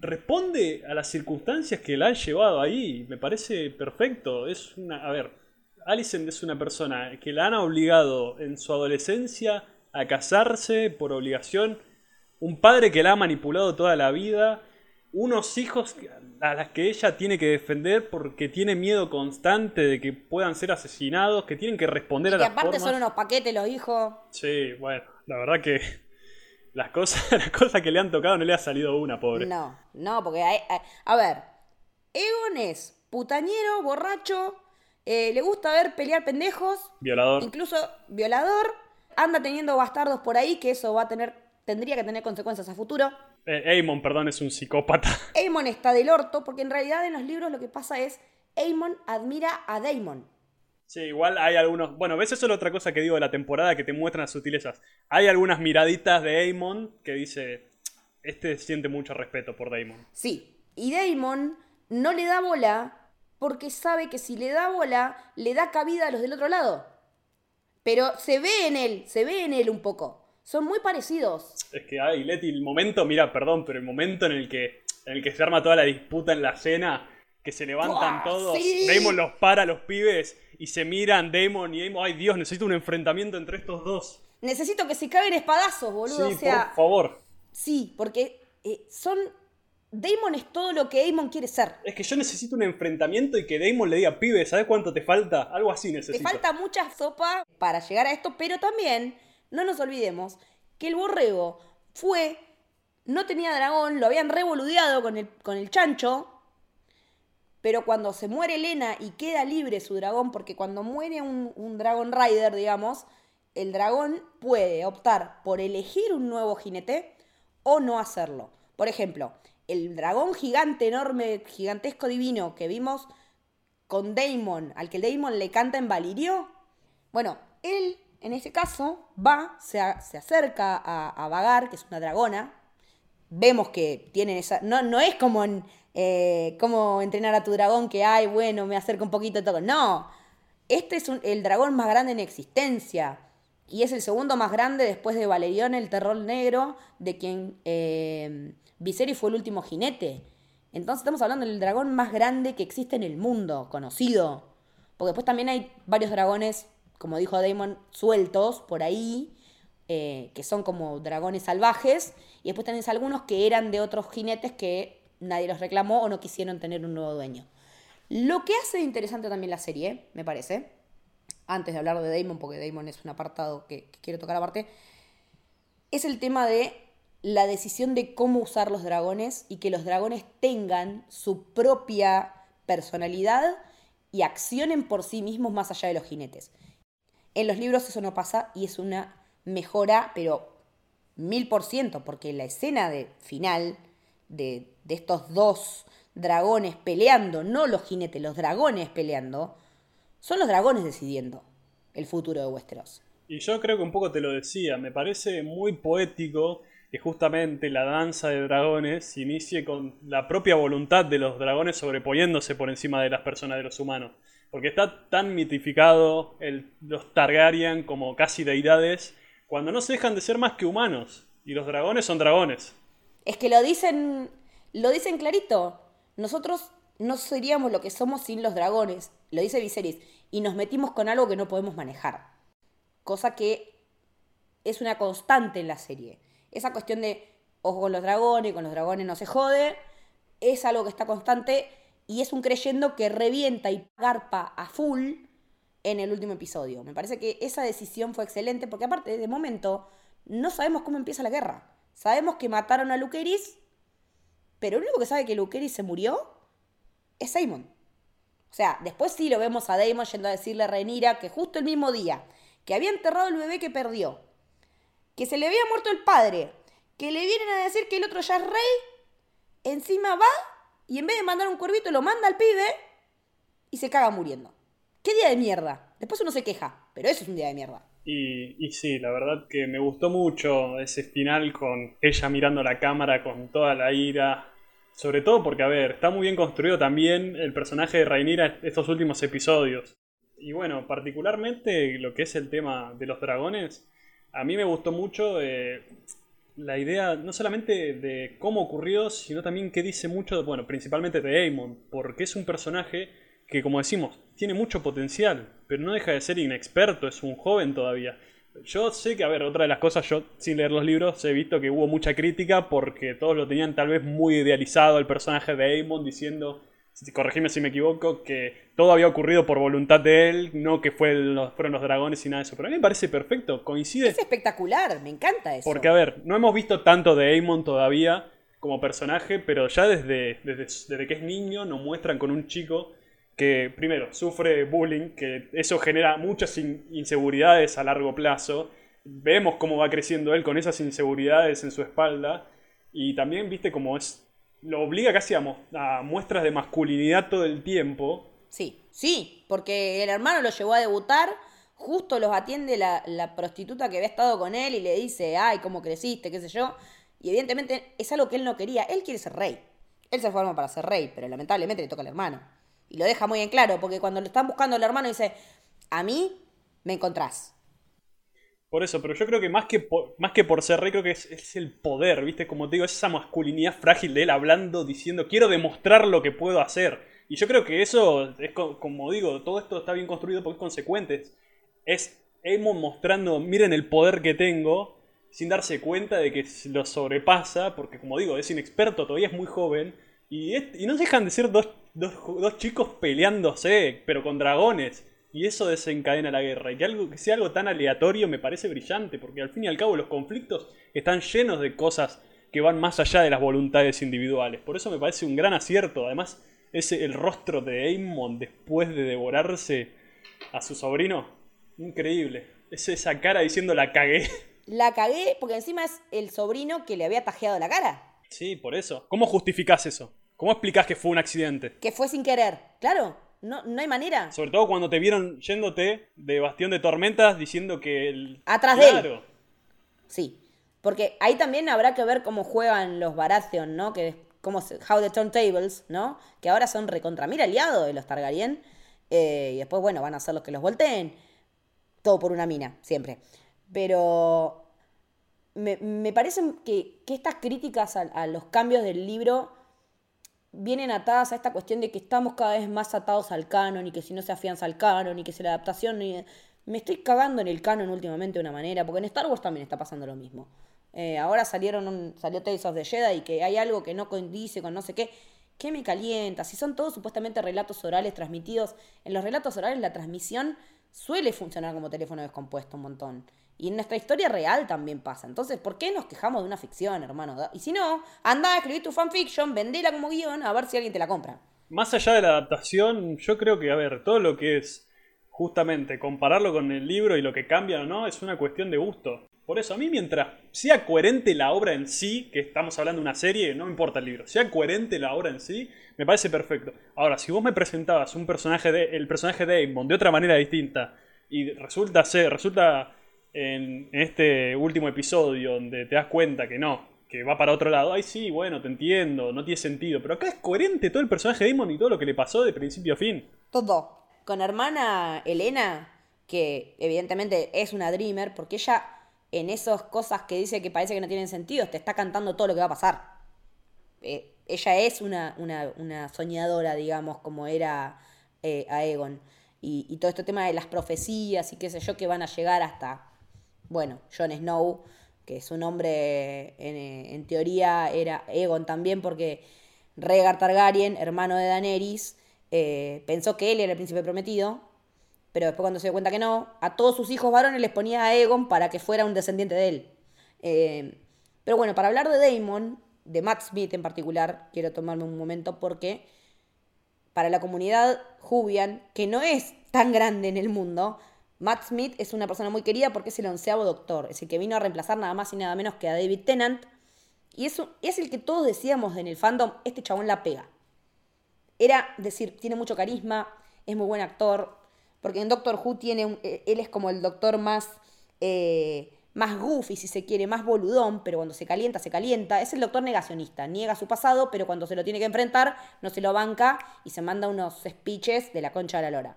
responde a las circunstancias que la han llevado ahí. Me parece perfecto. Es una. A ver, Alicent es una persona que la han obligado en su adolescencia a casarse por obligación. Un padre que la ha manipulado toda la vida. Unos hijos a las que ella tiene que defender porque tiene miedo constante de que puedan ser asesinados, que tienen que responder a las aparte son unos paquetes los hijos. Sí, bueno, la verdad que las cosas, las cosas que le han tocado no le ha salido una, pobre. No, no, porque hay, a ver, Egon es putañero, borracho, eh, le gusta ver pelear pendejos, violador, incluso violador, anda teniendo bastardos por ahí, que eso va a tener, tendría que tener consecuencias a futuro. Eh, perdón, es un psicópata. Aemon está del orto, porque en realidad en los libros lo que pasa es, Aemon admira a Daemon. Sí, igual hay algunos. Bueno, ves eso es otra cosa que digo de la temporada que te muestran las sutilezas. Hay algunas miraditas de Aemon que dice. Este siente mucho respeto por Daemon. Sí, y Daemon no le da bola porque sabe que si le da bola, le da cabida a los del otro lado. Pero se ve en él, se ve en él un poco. Son muy parecidos. Es que, ay, Leti, el momento, mira, perdón, pero el momento en el que, en el que se arma toda la disputa en la cena, que se levantan todos, Daemon los para a los pibes y se miran Damon y Damon, ay Dios, necesito un enfrentamiento entre estos dos. Necesito que se caben espadazos, boludo. Sí, o sea, por favor. Sí, porque eh, son. Damon es todo lo que Damon quiere ser. Es que yo necesito un enfrentamiento y que Damon le diga, pibe, ¿sabes cuánto te falta? Algo así necesito. Te falta mucha sopa para llegar a esto, pero también no nos olvidemos que el borrego fue. No tenía dragón, lo habían revoludeado con el, con el chancho, pero cuando se muere Elena y queda libre su dragón, porque cuando muere un, un Dragon Rider, digamos, el dragón puede optar por elegir un nuevo jinete o no hacerlo. Por ejemplo, el dragón gigante, enorme, gigantesco divino que vimos con Daemon, al que Daemon le canta en Valirio, bueno, él en ese caso va, se, se acerca a, a, Vagar, que es una dragona. Vemos que tiene esa. No, no es como en, eh, cómo entrenar a tu dragón, que, ay, bueno, me acerco un poquito todo. No, este es el dragón más grande en existencia. Y es el segundo más grande después de Valerión, el terror negro, de quien eh, Viserys fue el último jinete. Entonces estamos hablando del dragón más grande que existe en el mundo, conocido. Porque después también hay varios dragones, como dijo Damon, sueltos por ahí, eh, que son como dragones salvajes. Y después tenés algunos que eran de otros jinetes que nadie los reclamó o no quisieron tener un nuevo dueño. Lo que hace interesante también la serie, me parece, antes de hablar de Damon, porque Damon es un apartado que, quiero tocar aparte, es el tema de la decisión de cómo usar los dragones y que los dragones tengan su propia personalidad y accionen por sí mismos más allá de los jinetes. En los libros eso no pasa y es una mejora, pero mil por ciento, porque la escena de final de, estos dos dragones peleando, no los jinetes, los dragones peleando, son los dragones decidiendo el futuro de Westeros. Y yo creo que un poco te lo decía, me parece muy poético que justamente la danza de dragones inicie con la propia voluntad de los dragones sobreponiéndose por encima de las personas de los humanos. Porque está tan mitificado el, los Targaryen como casi deidades, cuando no se dejan de ser más que humanos. Y los dragones son dragones. Es que lo dicen, Lo dicen clarito. Nosotros no seríamos lo que somos sin los dragones, lo dice Viserys, y nos metimos con algo que no podemos manejar. Cosa que es una constante en la serie. Esa cuestión de ojo con los dragones, con los dragones no se jode, es algo que está constante y es un creyendo que revienta y garpa a full en el último episodio. Me parece que esa decisión fue excelente porque aparte de momento no sabemos cómo empieza la guerra. Sabemos que mataron a Lukeris, pero el único que sabe que Lukeris se murió es Simon. O sea, después sí lo vemos a Damon yendo a decirle a Renira que justo el mismo día que había enterrado el bebé que perdió, que se le había muerto el padre, que le vienen a decir que el otro ya es rey, encima va y en vez de mandar un cuervito lo manda al pibe y se caga muriendo. ¿Qué día de mierda? Después uno se queja, pero eso es un día de mierda. Y, sí, la verdad que me gustó mucho ese final con ella mirando la cámara con toda la ira. Sobre todo porque, a ver, está muy bien construido también el personaje de Rhaenyra estos últimos episodios. Y bueno, particularmente lo que es el tema de los dragones, a mí me gustó mucho eh, la idea no solamente de cómo ocurrió, sino también que dice mucho, bueno, principalmente de Aemon, porque es un personaje que, como decimos, tiene mucho potencial, pero no deja de ser inexperto, es un joven todavía. Yo sé que, a ver, otra de las cosas, yo sin leer los libros he visto que hubo mucha crítica porque todos lo tenían tal vez muy idealizado el personaje de Aemon diciendo corregime si me equivoco, que todo había ocurrido por voluntad de él, no que fue los, fueron los dragones y nada de eso. Pero a mí me parece perfecto, coincide. Es espectacular, me encanta eso. Porque, a ver, no hemos visto tanto de Aemon todavía como personaje, pero ya desde, desde, desde que es niño nos muestran con un chico que, primero, sufre bullying, que eso genera muchas inseguridades a largo plazo. Vemos cómo va creciendo él con esas inseguridades en su espalda. Y también, viste, cómo es lo obliga casi a, muestras de masculinidad todo el tiempo. Sí, sí, porque el hermano lo llevó a debutar, justo los atiende la, la, prostituta que había estado con él y le dice, ay, cómo creciste, qué sé yo. Y evidentemente es algo que él no quería, él quiere ser rey. Él se forma para ser rey, pero lamentablemente le toca al hermano. Y lo deja muy en claro, porque cuando lo están buscando el hermano dice, a mí me encontrás. Por eso, pero yo creo que más que por, más que por ser rey, creo que es, el poder, ¿viste? Como te digo, es esa masculinidad frágil de él hablando, diciendo, quiero demostrar lo que puedo hacer. Y yo creo que eso, es como digo, todo esto está bien construido porque es consecuente. Es Aemon mostrando, miren el poder que tengo, sin darse cuenta de que lo sobrepasa, porque como digo, es inexperto, todavía es muy joven. Y, y no dejan de ser dos, dos, dos chicos peleándose, pero con dragones. Y eso desencadena la guerra. Y que, algo, que sea algo tan aleatorio me parece brillante, porque al fin y al cabo los conflictos están llenos de cosas que van más allá de las voluntades individuales. Por eso me parece un gran acierto. Además, ese, el rostro de Aemon después de devorarse a su sobrino, increíble. Es esa cara diciendo la cagué. La cagué porque encima es el sobrino que le había tajeado la cara. Sí, por eso. ¿Cómo justificás eso? ¿Cómo explicás que fue un accidente? Que fue sin querer, claro. No, no hay manera. Sobre todo cuando te vieron yéndote de Bastión de Tormentas diciendo que... El... Atrás de él. Sí. Porque ahí también habrá que ver cómo juegan los Baratheon, ¿no? Que cómo se, how the turntables, ¿no? Que ahora son recontra mira aliados de los Targaryen. Eh, y después, bueno, van a ser los que los volteen. Todo por una mina, siempre. Pero me, me parece que, que estas críticas a, los cambios del libro vienen atadas a esta cuestión de que estamos cada vez más atados al canon y que si no se afianza al canon y que si la adaptación... Me estoy cagando en el canon últimamente de una manera, porque en Star Wars también está pasando lo mismo. Eh, ahora salieron un, salió Tales of the Jedi y que hay algo que no condice con no sé qué. ¿Qué me calienta? Si son todos supuestamente relatos orales transmitidos, en los relatos orales la transmisión suele funcionar como teléfono descompuesto un montón. Y en nuestra historia real también pasa. Entonces, ¿por qué nos quejamos de una ficción, hermano? Y si no, anda a escribir tu fanfiction, vendela como guion, a ver si alguien te la compra. Más allá de la adaptación, yo creo que, a ver, todo lo que es justamente compararlo con el libro y lo que cambia o no, es una cuestión de gusto. Por eso, a mí mientras sea coherente la obra en sí, que estamos hablando de una serie, no me importa el libro, sea coherente la obra en sí, me parece perfecto. Ahora, si vos me presentabas un personaje de, el personaje de Aemon de otra manera distinta, y resulta ser, resulta en, este último episodio donde te das cuenta que no, que va para otro lado, ay sí, bueno, te entiendo, no tiene sentido, pero acá es coherente todo el personaje de Damon y todo lo que le pasó de principio a fin. Todo. Con hermana Elena, que evidentemente es una dreamer, porque ella en esas cosas que dice que parece que no tienen sentido, te está cantando todo lo que va a pasar. Eh, ella es una, una, una soñadora, digamos, como era eh, Aegon. Y, y, todo este tema de las profecías y qué sé yo, que van a llegar hasta, bueno, Jon Snow, que su nombre en, en teoría era Aegon también, porque Rhaegar Targaryen, hermano de Daenerys, eh, pensó que él era el príncipe prometido, pero después cuando se dio cuenta que no, a todos sus hijos varones les ponía a Aegon para que fuera un descendiente de él. Eh, pero bueno, para hablar de Daemon, de Matt Smith en particular, quiero tomarme un momento porque para la comunidad Jubian, que no es tan grande en el mundo, Matt Smith es una persona muy querida porque es el onceavo doctor, es el que vino a reemplazar nada más y nada menos que a David Tennant, y eso es el que todos decíamos en el fandom, este chabón la pega. Era decir, tiene mucho carisma, es muy buen actor, porque en Doctor Who tiene un, eh, él es como el doctor más, eh, más goofy, si se quiere, más boludón, pero cuando se calienta, se calienta. Es el doctor negacionista, niega su pasado, pero cuando se lo tiene que enfrentar, no se lo banca y se manda unos speeches de la concha de la lora.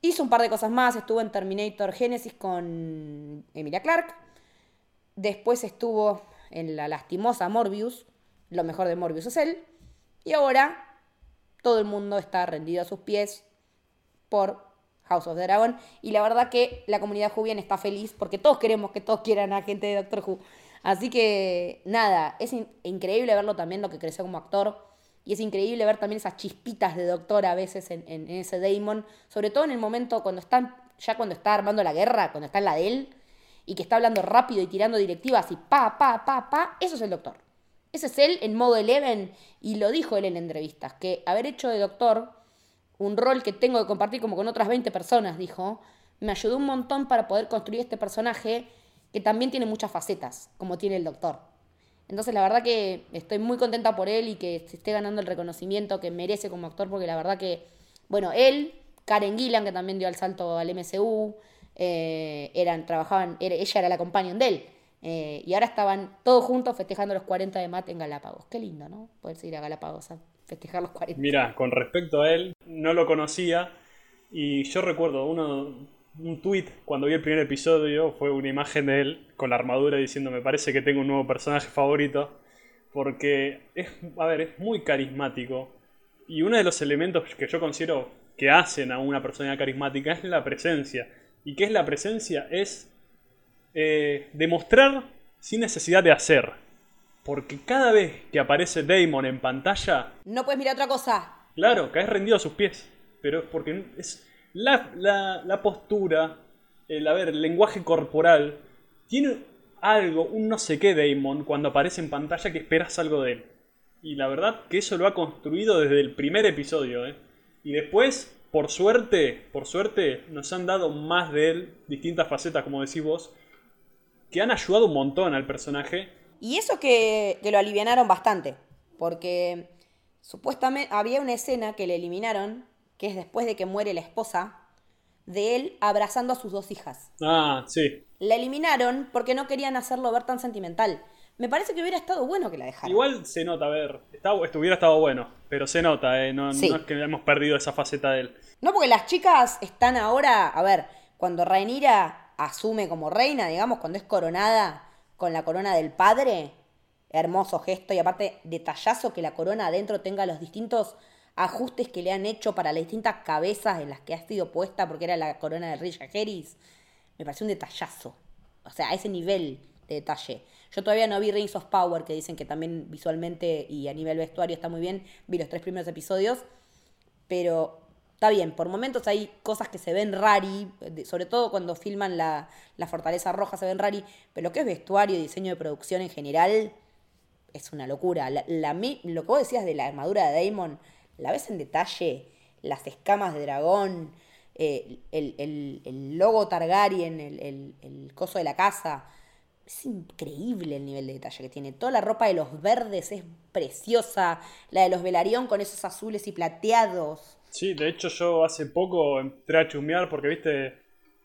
Hizo un par de cosas más, estuvo en Terminator Genesis con Emilia Clark. Después estuvo en la lastimosa Morbius. Lo mejor de Morbius es él. Y ahora todo el mundo está rendido a sus pies por House of the Dragon. Y la verdad que la comunidad Jubian está feliz porque todos queremos que todos quieran a gente de Doctor Who. Así que nada, es increíble verlo también lo que creció como actor. Y es increíble ver también esas chispitas de doctor a veces en, en, ese Damon. Sobre todo en el momento cuando están, ya cuando está armando la guerra, cuando está en la de él, y que está hablando rápido y tirando directivas y pa, pa, pa, pa. Eso es el doctor. Ese es él en modo Eleven. Y lo dijo él en entrevistas, que haber hecho de doctor un rol que tengo que compartir como con otras 20 personas, dijo, me ayudó un montón para poder construir este personaje que también tiene muchas facetas, como tiene el doctor. Entonces la verdad que estoy muy contenta por él y que se esté ganando el reconocimiento que merece como actor, porque la verdad que, bueno, él, Karen Gillan, que también dio el salto al MCU, eh, eran, trabajaban, ella era la companion de él. Eh, y ahora estaban todos juntos festejando los 40 de Matt en Galápagos. Qué lindo, ¿no? Poder ir a Galápagos a festejar los 40. Mira, con respecto a él, no lo conocía. Y yo recuerdo uno, un tweet cuando vi el primer episodio, fue una imagen de él con la armadura diciendo: Me parece que tengo un nuevo personaje favorito. Porque es, a ver, es muy carismático. Y uno de los elementos que yo considero que hacen a una persona carismática es la presencia. ¿Y qué es la presencia? Es eh, demostrar sin necesidad de hacer. Porque cada vez que aparece Damon en pantalla... No puedes mirar otra cosa. Claro, caes rendido a sus pies. Pero es porque es la, la, postura, el, a ver, el lenguaje corporal. Tiene algo, un no sé qué Damon cuando aparece en pantalla que esperas algo de él. Y la verdad que eso lo ha construido desde el primer episodio. ¿eh? Y después, por suerte, por suerte, nos han dado más de él, distintas facetas, como decís vos, que han ayudado un montón al personaje. Y eso que, que lo alivianaron bastante, porque supuestamente había una escena que le eliminaron, que es después de que muere la esposa, de él abrazando a sus dos hijas. Ah, sí. La eliminaron porque no querían hacerlo ver tan sentimental. Me parece que hubiera estado bueno que la dejaran. Igual se nota, a ver, hubiera estado bueno, pero se nota, ¿eh? no, no es que hemos perdido esa faceta de él. No, porque las chicas están ahora, a ver, cuando Rhaenyra asume como reina, digamos, cuando es coronada con la corona del padre. Hermoso gesto y aparte detallazo que la corona adentro tenga los distintos ajustes que le han hecho para las distintas cabezas en las que ha sido puesta porque era la corona de Rilla Harris. Me pareció un detallazo. O sea, a ese nivel de detalle. Yo todavía no vi Rings of Power, que dicen que también visualmente y a nivel vestuario está muy bien. Vi los tres primeros episodios. Pero Está bien, por momentos hay cosas que se ven rari, sobre todo cuando filman la, Fortaleza Roja se ven rari, pero lo que es vestuario y diseño de producción en general es una locura. La, lo que vos decías de la armadura de Damon, la ves en detalle, las escamas de dragón, eh, el, logo Targaryen, el, el coso de la casa. Es increíble el nivel de detalle que tiene. Toda la ropa de los verdes es preciosa. La de los Velarión con esos azules y plateados. Sí, de hecho yo hace poco entré a chusmear porque, viste,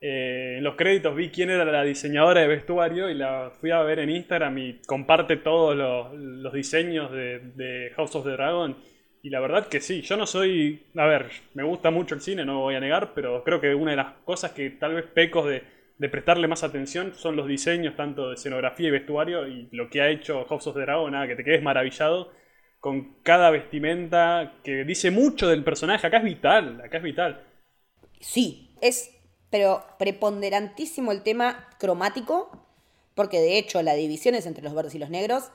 eh, en los créditos vi quién era la diseñadora de vestuario y la fui a ver en Instagram y comparte todos los, diseños de, House of the Dragon. Y la verdad que sí, yo no soy, a ver, me gusta mucho el cine, no voy a negar, pero creo que una de las cosas que tal vez pecos de, de prestarle más atención son los diseños tanto de escenografía y vestuario y lo que ha hecho House of the Dragon, nada, que te quedes maravillado con cada vestimenta que dice mucho del personaje. Acá es vital, acá es vital. Sí, es pero preponderantísimo el tema cromático, porque de hecho la división es entre los verdes y los negros,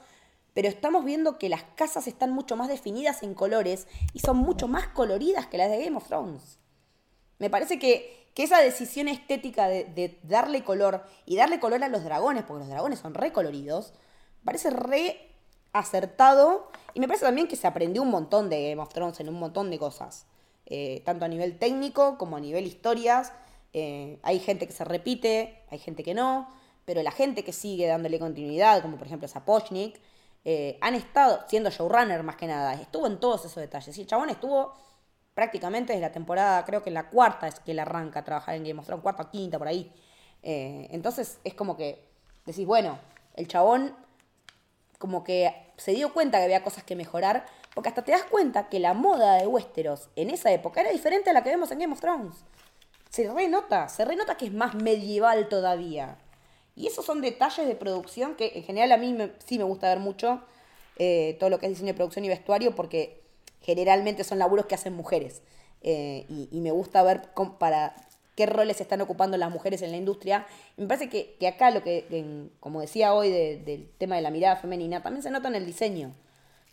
pero estamos viendo que las casas están mucho más definidas en colores y son mucho más coloridas que las de Game of Thrones. Me parece que, esa decisión estética de, darle color y darle color a los dragones, porque los dragones son recoloridos, parece re acertado y me parece también que se aprendió un montón de Game of Thrones en un montón de cosas, eh, tanto a nivel técnico como a nivel historias. Eh, hay gente que se repite, hay gente que no, pero la gente que sigue dándole continuidad, como por ejemplo Sapochnik, eh, han estado siendo showrunner más que nada, estuvo en todos esos detalles. Y el chabón estuvo prácticamente desde la temporada, creo que la cuarta es que él arranca a trabajar en Game of Thrones, cuarta, quinta, por ahí. Eh, entonces es como que decís, bueno, el chabón como que se dio cuenta que había cosas que mejorar, porque hasta te das cuenta que la moda de Westeros en esa época era diferente a la que vemos en Game of Thrones. Se renota, se renota que es más medieval todavía. Y esos son detalles de producción que en general a mí sí me gusta ver mucho, eh, todo lo que es diseño de producción y vestuario, porque generalmente son laburos que hacen mujeres. Eh, y, me gusta ver para qué roles están ocupando las mujeres en la industria. me parece que, acá lo que, como decía hoy del tema de la mirada femenina, también se nota en el diseño.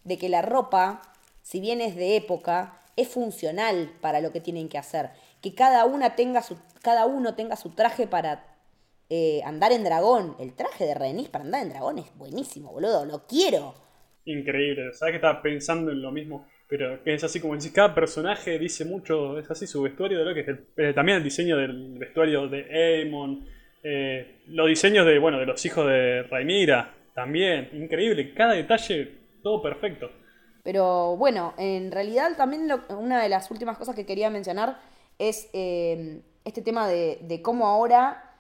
De que la ropa, si bien es de época, es funcional para lo que tienen que hacer. Que cada, una tenga su, cada uno tenga su traje para eh, andar en dragón. El traje de Renis para andar en dragón es buenísimo, boludo. Lo quiero. Increíble. ¿Sabes que estaba pensando en lo mismo? Pero es así como si cada personaje dice mucho, es así su vestuario de lo que es eh, también el diseño del vestuario de Aemon, eh, los diseños de, bueno, de los hijos de Rainira, también, increíble, cada detalle, todo perfecto. Pero bueno, en realidad también una de las últimas cosas que quería mencionar es eh, este tema de, cómo ahora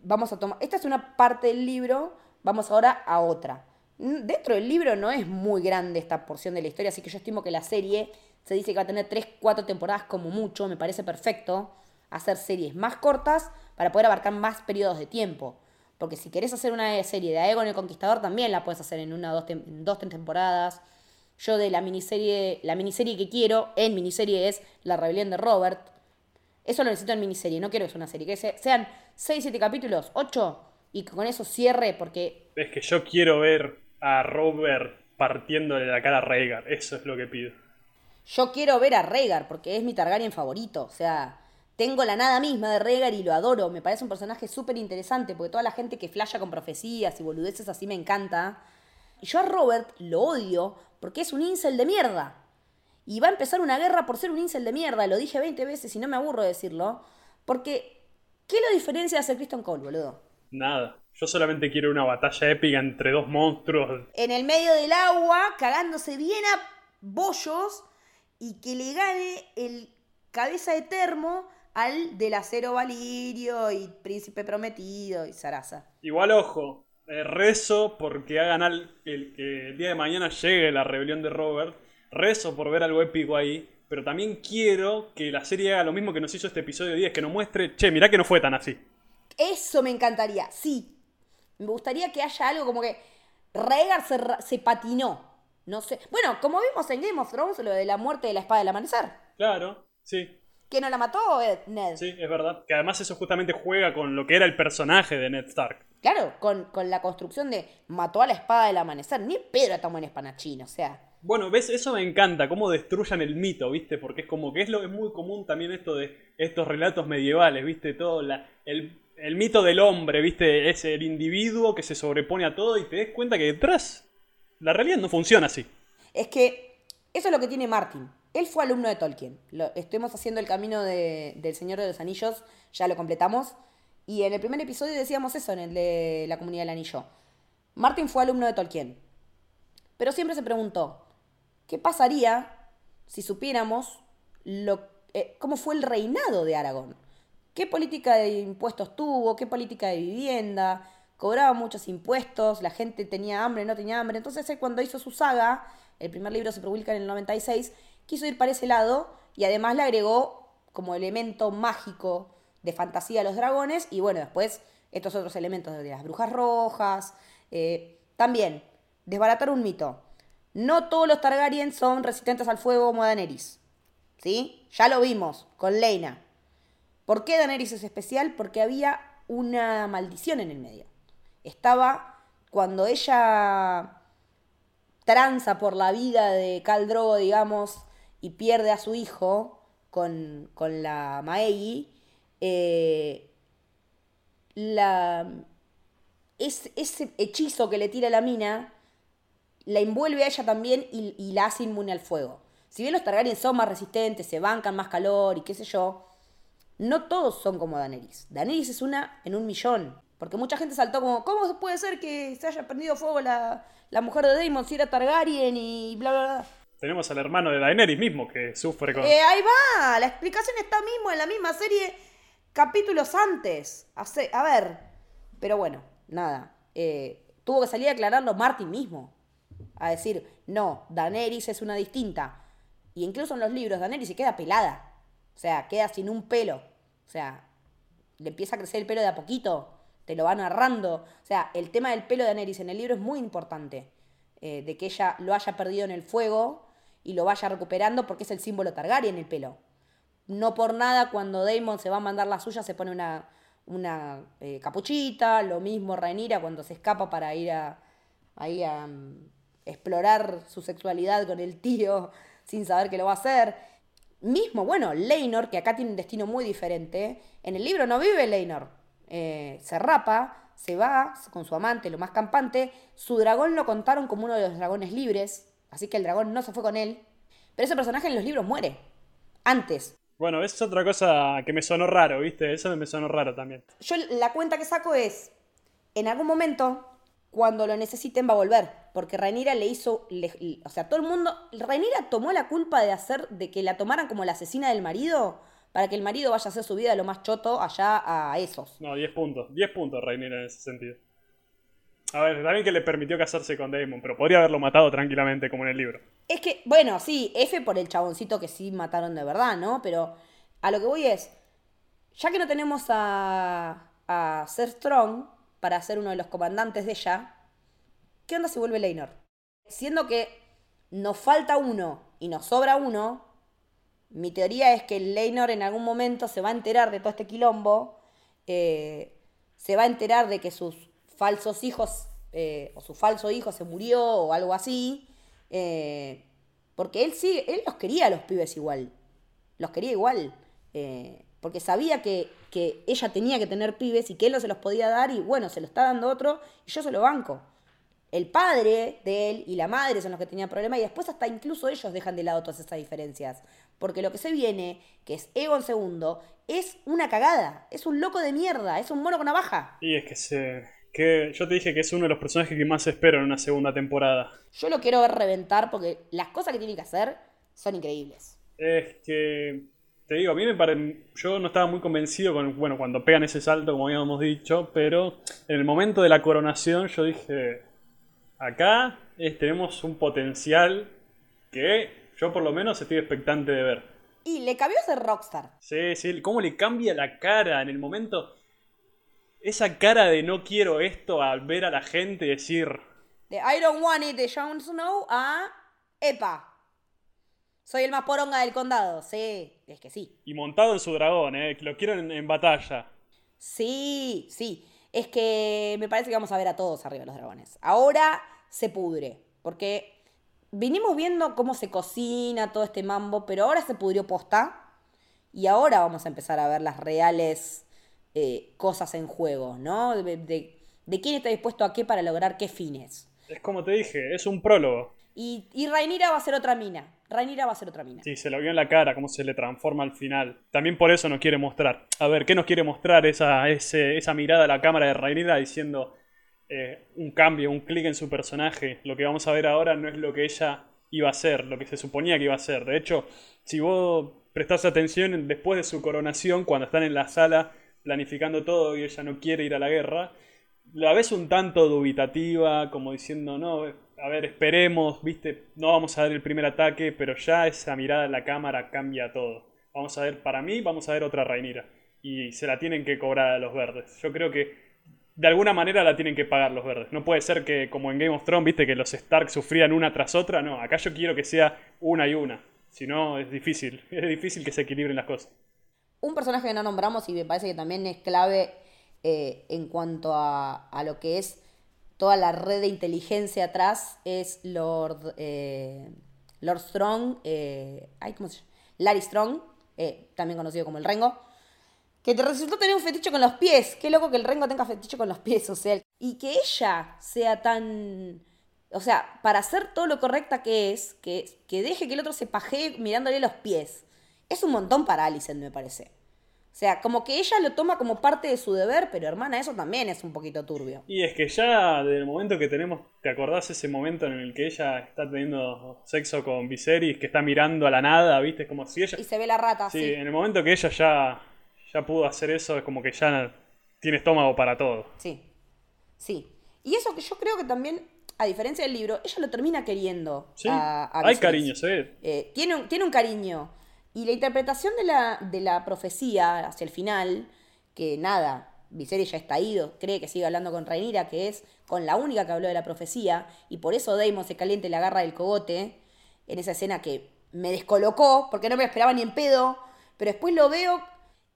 vamos a tomar, esta es una parte del libro, vamos ahora a otra. Dentro del libro no es muy grande esta porción de la historia, así que yo estimo que la serie se dice que va a tener 3, 4 temporadas como mucho, me parece perfecto hacer series más cortas para poder abarcar más periodos de tiempo. Porque si querés hacer una serie de Aegon el Conquistador, también la puedes hacer en una, dos, dos tres temporadas. Yo de la miniserie, la miniserie que quiero en miniserie es La Rebelión de Robert. Eso lo necesito en miniserie, no quiero que sea una serie. Que sean 6, 7 capítulos, 8, y con eso cierre, porque... Es que yo quiero ver a Robert partiéndole la cara a Rhaegar. Eso es lo que pido. Yo quiero ver a Rhaegar porque es mi Targaryen favorito. O sea, tengo la nada misma de Rhaegar y lo adoro. Me parece un personaje súper interesante porque toda la gente que flasha con profecías y boludeces así me encanta. Y yo a Robert lo odio porque es un incel de mierda. Y va a empezar una guerra por ser un incel de mierda. Lo dije 20 veces y no me aburro de decirlo. Porque, ¿qué lo diferencia de ser Kristen Cole, boludo? Nada. Yo solamente quiero una batalla épica entre dos monstruos. En el medio del agua, cagándose bien a bollos y que le gane el cabeza de termo al del acero Valirio y príncipe prometido y Sarasa. Igual ojo, eh, rezo porque hagan al, el que el día de mañana llegue la rebelión de Robert. Rezo por ver algo épico ahí. Pero también quiero que la serie haga lo mismo que nos hizo este episodio 10, que nos muestre, che, mirá que no fue tan así. Eso me encantaría, sí, me gustaría que haya algo como que Rhaegar se, patinó. No sé. Bueno, como vimos en Game of Thrones, lo de la muerte de la espada del amanecer. Claro, sí. ¿Que no la mató eh, Ned? Sí, es verdad. Que además eso justamente juega con lo que era el personaje de Ned Stark. Claro, con, la construcción de mató a la espada del amanecer. Ni Pedro está buen espanachín, o sea. Bueno, ves, eso me encanta, cómo destruyan el mito, ¿viste? Porque es como que es lo es muy común también esto de estos relatos medievales, ¿viste? Todo la, el el mito del hombre, ¿viste? Es el individuo que se sobrepone a todo y te des cuenta que detrás la realidad no funciona así. Es que eso es lo que tiene Martin. Él fue alumno de Tolkien. Lo, estuvimos haciendo el camino del Señor de los Anillos, ya lo completamos. Y en el primer episodio decíamos eso, en el de la comunidad del anillo. Martin fue alumno de Tolkien. Pero siempre se preguntó, ¿qué pasaría si supiéramos lo, eh, cómo fue el reinado de Aragón? Qué política de impuestos tuvo, qué política de vivienda, cobraba muchos impuestos, la gente tenía hambre, no tenía hambre. Entonces él cuando hizo su saga, el primer libro se publica en el 96, quiso ir para ese lado y además le agregó como elemento mágico de fantasía a los dragones y bueno, después estos otros elementos de las brujas rojas. Eh, también, desbaratar un mito. no todos los Targaryen son resistentes al fuego como Daenerys. ¿Sí? Ya lo vimos con Leina. ¿Por qué Daenerys es especial? Porque había una maldición en el medio. Estaba cuando ella tranza por la vida de Khal Drogo, digamos, y pierde a su hijo con, la Maegi, eh, la, ese hechizo que le tira la mina la envuelve a ella también y, la hace inmune al fuego. Si bien los Targaryen son más resistentes, se bancan más calor y qué sé yo, no todos son como Daenerys. Daenerys es una en un millón. Porque mucha gente saltó como, ¿cómo puede ser que se haya prendido fuego la, mujer de Daemon si era Targaryen y bla, bla, bla? Tenemos al hermano de Daenerys mismo que sufre con... Eh, ahí va, la explicación está mismo en la misma serie capítulos antes. a ver, pero bueno, nada. Eh, tuvo que salir a aclararlo Martin mismo. A decir, no, Daenerys es una distinta. Y incluso en los libros, Daenerys se queda pelada. O sea, queda sin un pelo. O sea, le empieza a crecer el pelo de a poquito. Te lo va narrando. O sea, el tema del pelo de Daenerys en el libro es muy importante. Eh, de que ella lo haya perdido en el fuego y lo vaya recuperando porque es el símbolo Targaryen el pelo. No por nada cuando Daemon se va a mandar la suya se pone una, una eh, capuchita, lo mismo Rhaenyra cuando se escapa para ir a, ahí a mm, explorar su sexualidad con el tío sin saber que lo va a hacer. Mismo, bueno, Leinor, que acá tiene un destino muy diferente, en el libro no vive Leinor, eh, se rapa, se va con su amante, lo más campante, su dragón lo contaron como uno de los dragones libres, así que el dragón no se fue con él, pero ese personaje en los libros muere, antes, bueno, es otra cosa que me sonó raro, ¿viste? Eso me sonó raro también. Yo la cuenta que saco es, en algún momento, cuando lo necesiten va a volver, porque Rhaenyra le hizo, o sea, todo el mundo, Rhaenyra tomó la culpa de hacer, de que la tomaran como la asesina del marido, para que el marido vaya a hacer su vida de lo más choto allá a esos. No, 10 puntos, 10 puntos Rhaenyra en ese sentido. A ver, también que le permitió casarse con Daemon, pero podría haberlo matado tranquilamente como en el libro. Es que, bueno, sí, F por el chaboncito que sí mataron de verdad, ¿no? Pero a lo que voy es, ya que no tenemos a, a Ser Strong para ser uno de los comandantes de ella, ¿qué onda si vuelve Leinor? Siendo que nos falta uno y nos sobra uno, mi teoría es que Leinor en algún momento se va a enterar de todo este quilombo, eh, se va a enterar de que sus falsos hijos eh, o su falso hijo se murió o algo así. Eh, porque él sí, él los quería a los pibes igual. Los quería igual. Porque sabía que, que, ella tenía que tener pibes y que él no se los podía dar y bueno, se lo está dando otro y yo se lo banco. El padre de él y la madre son los que tenían problemas y después hasta incluso ellos dejan de lado todas esas diferencias. Porque lo que se viene, que es Egon II, es una cagada. Es un loco de mierda. Es un mono con navaja. Y es que se, que yo te dije que es uno de los personajes que más espero en una segunda temporada. Yo lo quiero ver reventar porque las cosas que tiene que hacer son increíbles. Es que, te digo, a mí me parece, yo no estaba muy convencido con, bueno, cuando pegan ese salto, como habíamos dicho, pero en el momento de la coronación yo dije, acá tenemos un potencial que yo por lo menos estoy expectante de ver. Y le cambió ser rockstar. Sí, sí, cómo le cambia la cara en el momento esa cara de no quiero esto al ver a la gente decir. De I don't want it de Jon Snow a Epa. Soy el más poronga del condado. Sí, es que sí. Y montado en su dragón, ¿eh? Lo quiero en, batalla. Sí, sí. Es que me parece que vamos a ver a todos arriba de los dragones. Ahora se pudre. Porque vinimos viendo cómo se cocina todo este mambo, pero ahora se pudrió posta. Y ahora vamos a empezar a ver las reales eh, cosas en juego, ¿no? De, quién está dispuesto a qué para lograr qué fines. Es como te dije, es un prólogo. Y, y Rainira va a ser otra mina. Rainira va a ser otra mina. Sí, se lo vio en la cara, cómo se le transforma al final. También por eso nos quiere mostrar. A ver, ¿qué nos quiere mostrar esa, esa mirada a la cámara de Rainira diciendo eh, un cambio, un clic en su personaje? Lo que vamos a ver ahora no es lo que ella iba a ser, lo que se suponía que iba a ser. De hecho, si vos prestás atención después de su coronación, cuando están en la sala planificando todo y ella no quiere ir a la guerra, la ves un tanto dubitativa, como diciendo, no, a ver, esperemos, viste, no vamos a ver el primer ataque, pero ya esa mirada en la cámara cambia todo. Vamos a ver, para mí, vamos a ver otra Rainira. Y se la tienen que cobrar a los verdes. Yo creo que de alguna manera la tienen que pagar los verdes. No puede ser que, como en Game of Thrones, viste que los Stark sufrían una tras otra. No, acá yo quiero que sea una y una. Si no, es difícil. Es difícil que se equilibren las cosas. Un personaje que no nombramos y me parece que también es clave eh, en cuanto a, a, lo que es toda la red de inteligencia atrás es Lord, eh, Lord Strong. Eh, ¿cómo se llama? Larry Strong, eh, también conocido como el Rengo que te resultó tener un fetiche con los pies. Qué loco que el Rengo tenga fetiche con los pies, o sea, y que ella sea tan... O sea, para hacer todo lo correcta que es, que, que deje que el otro se pajee mirándole los pies. Es un montón para Alicent, me parece. O sea, como que ella lo toma como parte de su deber, pero hermana, eso también es un poquito turbio. Y es que ya desde el momento que tenemos, ¿te acordás ese momento en el que ella está teniendo sexo con Viserys, que está mirando a la nada, viste? Como si ella... Y se ve la rata, sí. Sí, en el momento que ella ya ya pudo hacer eso, es como que ya tiene estómago para todo. Sí, sí. Y eso que yo creo que también, a diferencia del libro, ella lo termina queriendo. Sí, hay cariño, se eh, tiene, un, tiene un cariño. Y la interpretación de la, de la profecía hacia el final, que nada, Viserys ya está ido, cree que sigue hablando con Rhaenyra, que es con la única que habló de la profecía, y por eso Daemon se caliente y le agarra del cogote, en esa escena que me descolocó, porque no me esperaba ni en pedo, pero después lo veo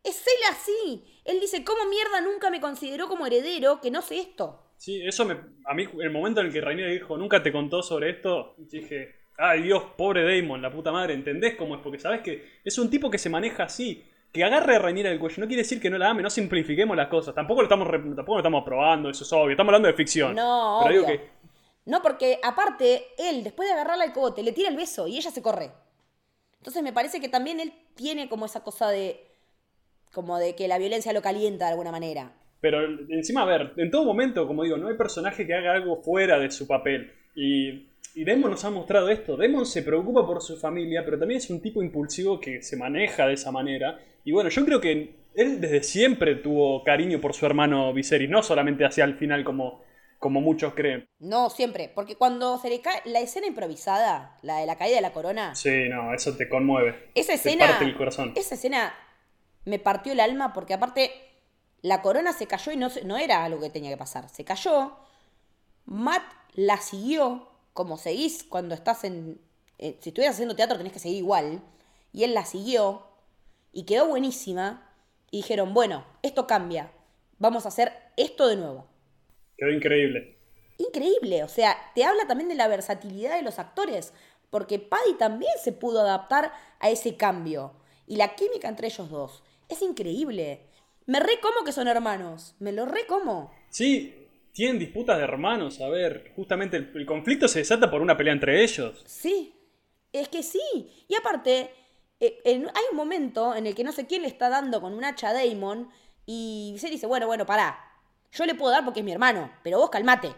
es él así. Él dice, ¿cómo mierda nunca me consideró como heredero que no sé esto? Sí, eso me, a mí, el momento en el que Rainier dijo, nunca te contó sobre esto, dije, ay Dios, pobre Damon, la puta madre, ¿entendés cómo es? Porque sabes que es un tipo que se maneja así. Que agarre a Rainier del cuello no quiere decir que no la ame, no simplifiquemos las cosas. Tampoco lo estamos, tampoco lo estamos probando, eso es obvio. Estamos hablando de ficción. No, Pero Digo que... No, porque aparte, él, después de agarrarla al cogote, le tira el beso y ella se corre. Entonces me parece que también él tiene como esa cosa de como de que la violencia lo calienta de alguna manera. Pero encima, a ver, en todo momento, como digo, no hay personaje que haga algo fuera de su papel. Y, y Demon nos ha mostrado esto. Demon se preocupa por su familia, pero también es un tipo impulsivo que se maneja de esa manera. Y bueno, yo creo que él desde siempre tuvo cariño por su hermano Viserys, no solamente hacia el final como, como muchos creen. No, siempre, porque cuando se le cae la escena improvisada, la de la caída de la corona. Sí, no, eso te conmueve. Esa escena. Te parte el corazón. Esa escena me partió el alma porque aparte la corona se cayó y no, no era algo que tenía que pasar. Se cayó, Matt la siguió, como seguís cuando estás en... Eh, si estuvieras haciendo teatro tenés que seguir igual. Y él la siguió y quedó buenísima. Y dijeron, bueno, esto cambia. Vamos a hacer esto de nuevo. Quedó increíble. Increíble, o sea, te habla también de la versatilidad de los actores, porque Paddy también se pudo adaptar a ese cambio. Y la química entre ellos dos es increíble. Me re como que son hermanos. Me lo re como. Sí, tienen disputas de hermanos. A ver, justamente el, conflicto se desata por una pelea entre ellos. Sí, es que sí. Y aparte, eh, hay un momento en el que no sé quién le está dando con un hacha a Damon y se dice, bueno, bueno, pará. Yo le puedo dar porque es mi hermano, pero vos calmate.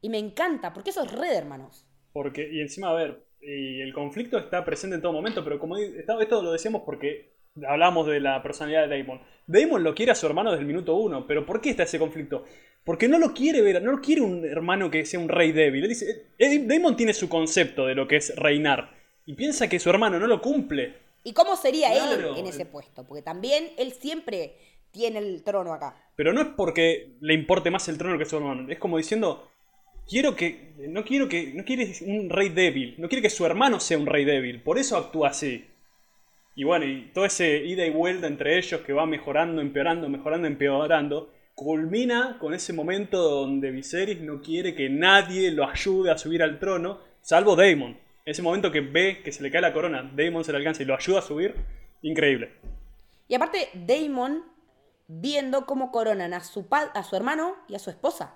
Y me encanta, porque eso es re de hermanos. Porque, y encima, a ver, y el conflicto está presente en todo momento, pero como esto lo decíamos porque hablamos de la personalidad de Damon. Damon lo quiere a su hermano desde el minuto uno, pero ¿por qué está ese conflicto? Porque no lo quiere ver, no lo quiere un hermano que sea un rey débil. Él dice, eh, Damon tiene su concepto de lo que es reinar y piensa que su hermano no lo cumple. ¿Y cómo sería él en ese puesto? Porque también él siempre tiene el trono acá. Pero no es porque le importe más el trono que su hermano, es como diciendo, quiero que no quiero que no quiere un rey débil, no quiere que su hermano sea un rey débil, por eso actúa así. Y bueno, y todo ese ida y vuelta entre ellos que va mejorando, empeorando, mejorando, empeorando, culmina con ese momento donde Viserys no quiere que nadie lo ayude a subir al trono, salvo Daemon. Ese momento que ve que se le cae la corona, Daemon se le alcanza y lo ayuda a subir, increíble. Y aparte, Daemon viendo cómo coronan a su, a su hermano y a su esposa.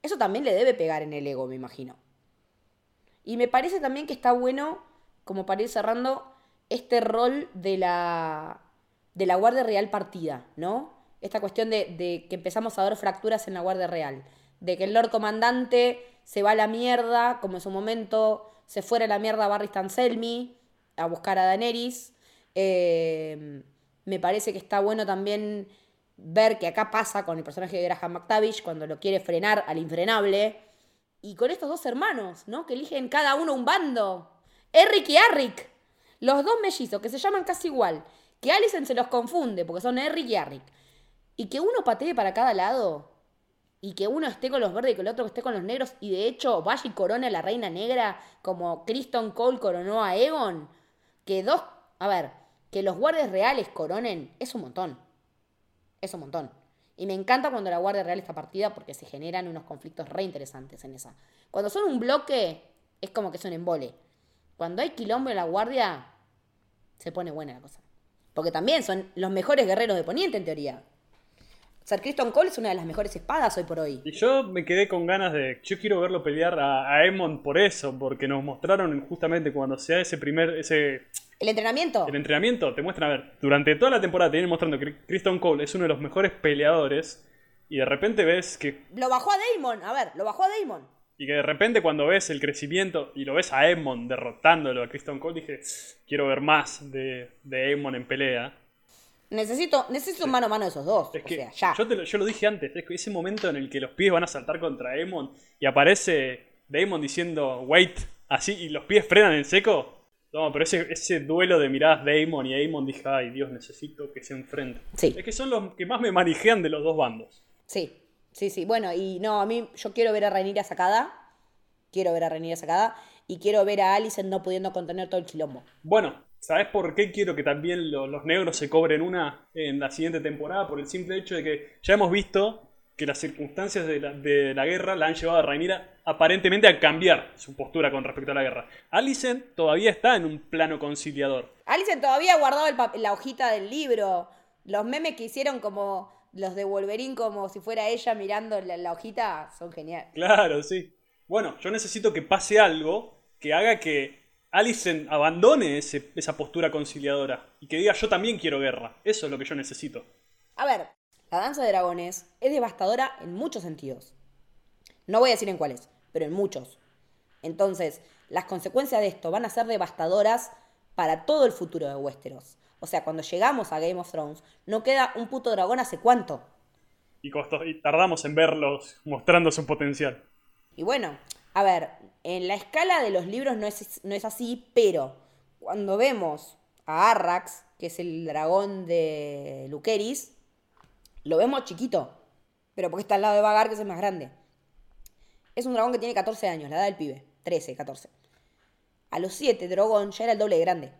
Eso también le debe pegar en el ego, me imagino. Y me parece también que está bueno, como para ir cerrando, este rol de la, de la Guardia Real partida, ¿no? Esta cuestión de, que empezamos a ver fracturas en la Guardia Real, de que el Lord Comandante se va a la mierda, como en su momento se fuera a la mierda Barry Stanselmi a buscar a Daenerys. Eh, me parece que está bueno también ver que acá pasa con el personaje de Graham McTavish cuando lo quiere frenar al infrenable. Y con estos dos hermanos, ¿no? Que eligen cada uno un bando. Eric y Arrick. Los dos mellizos que se llaman casi igual, que Alison se los confunde porque son Eric y Arrick, y que uno patee para cada lado, y que uno esté con los verdes y que el otro esté con los negros y de hecho vaya y corone a la reina negra como Kristen Cole coronó a Egon, que dos, a ver, que los guardias reales coronen es un montón. Es un montón. Y me encanta cuando la Guardia Real está partida porque se generan unos conflictos re interesantes en esa. Cuando son un bloque, es como que son embole. Cuando hay quilombo en la Guardia, se pone buena la cosa. Porque también son los mejores guerreros de Poniente, en teoría. Sir Kristen Cole es una de las mejores espadas hoy por hoy. Y yo me quedé con ganas de. Yo quiero verlo pelear a, a Emon por eso, porque nos mostraron justamente cuando sea ese primer. ese El entrenamiento. El entrenamiento te muestra, a ver, durante toda la temporada te vienen mostrando que Kristen Cole es uno de los mejores peleadores y de repente ves que... Lo bajó a Damon, a ver, lo bajó a Damon. Y que de repente cuando ves el crecimiento y lo ves a Edmond derrotándolo a Kristen Cole, dije, quiero ver más de, de Edmond en pelea. Necesito, necesito un mano a mano de esos dos. Es o que sea, ya. Yo, te lo, yo lo dije antes, es que ese momento en el que los pies van a saltar contra Edmond y aparece Damon diciendo, wait, así, y los pies frenan en seco. No, pero ese, ese duelo de miradas de Damon y Damon dije, ay Dios, necesito que se enfrenten. Sí. Es que son los que más me manejean de los dos bandos. Sí, sí, sí. Bueno, y no, a mí yo quiero ver a Rhaenyra sacada. Quiero ver a Rhaenyra sacada. Y quiero ver a Alicent no pudiendo contener todo el quilombo. Bueno, ¿sabes por qué quiero que también lo- los negros se cobren una en la siguiente temporada? Por el simple hecho de que ya hemos visto que las circunstancias de la, de la guerra la han llevado a Rhaenyra aparentemente a cambiar su postura con respecto a la guerra. Alicent todavía está en un plano conciliador. Alicent todavía ha guardado la hojita del libro. Los memes que hicieron como los de Wolverine, como si fuera ella mirando la, la hojita, son geniales. Claro, sí. Bueno, yo necesito que pase algo que haga que Alicent abandone ese- esa postura conciliadora y que diga yo también quiero guerra. Eso es lo que yo necesito. A ver, la danza de dragones es devastadora en muchos sentidos. No voy a decir en cuáles, pero en muchos. Entonces, las consecuencias de esto van a ser devastadoras para todo el futuro de Westeros. O sea, cuando llegamos a Game of Thrones, no queda un puto dragón hace cuánto. Y, costó- y tardamos en verlos mostrando su potencial. Y bueno, a ver, en la escala de los libros no es, no es así, pero cuando vemos a Arrax, que es el dragón de Luceris, lo vemos chiquito, pero porque está al lado de Vagar, que es el más grande. Es un dragón que tiene 14 años, la edad del pibe, 13, 14. A los 7, Drogon ya era el doble de grande.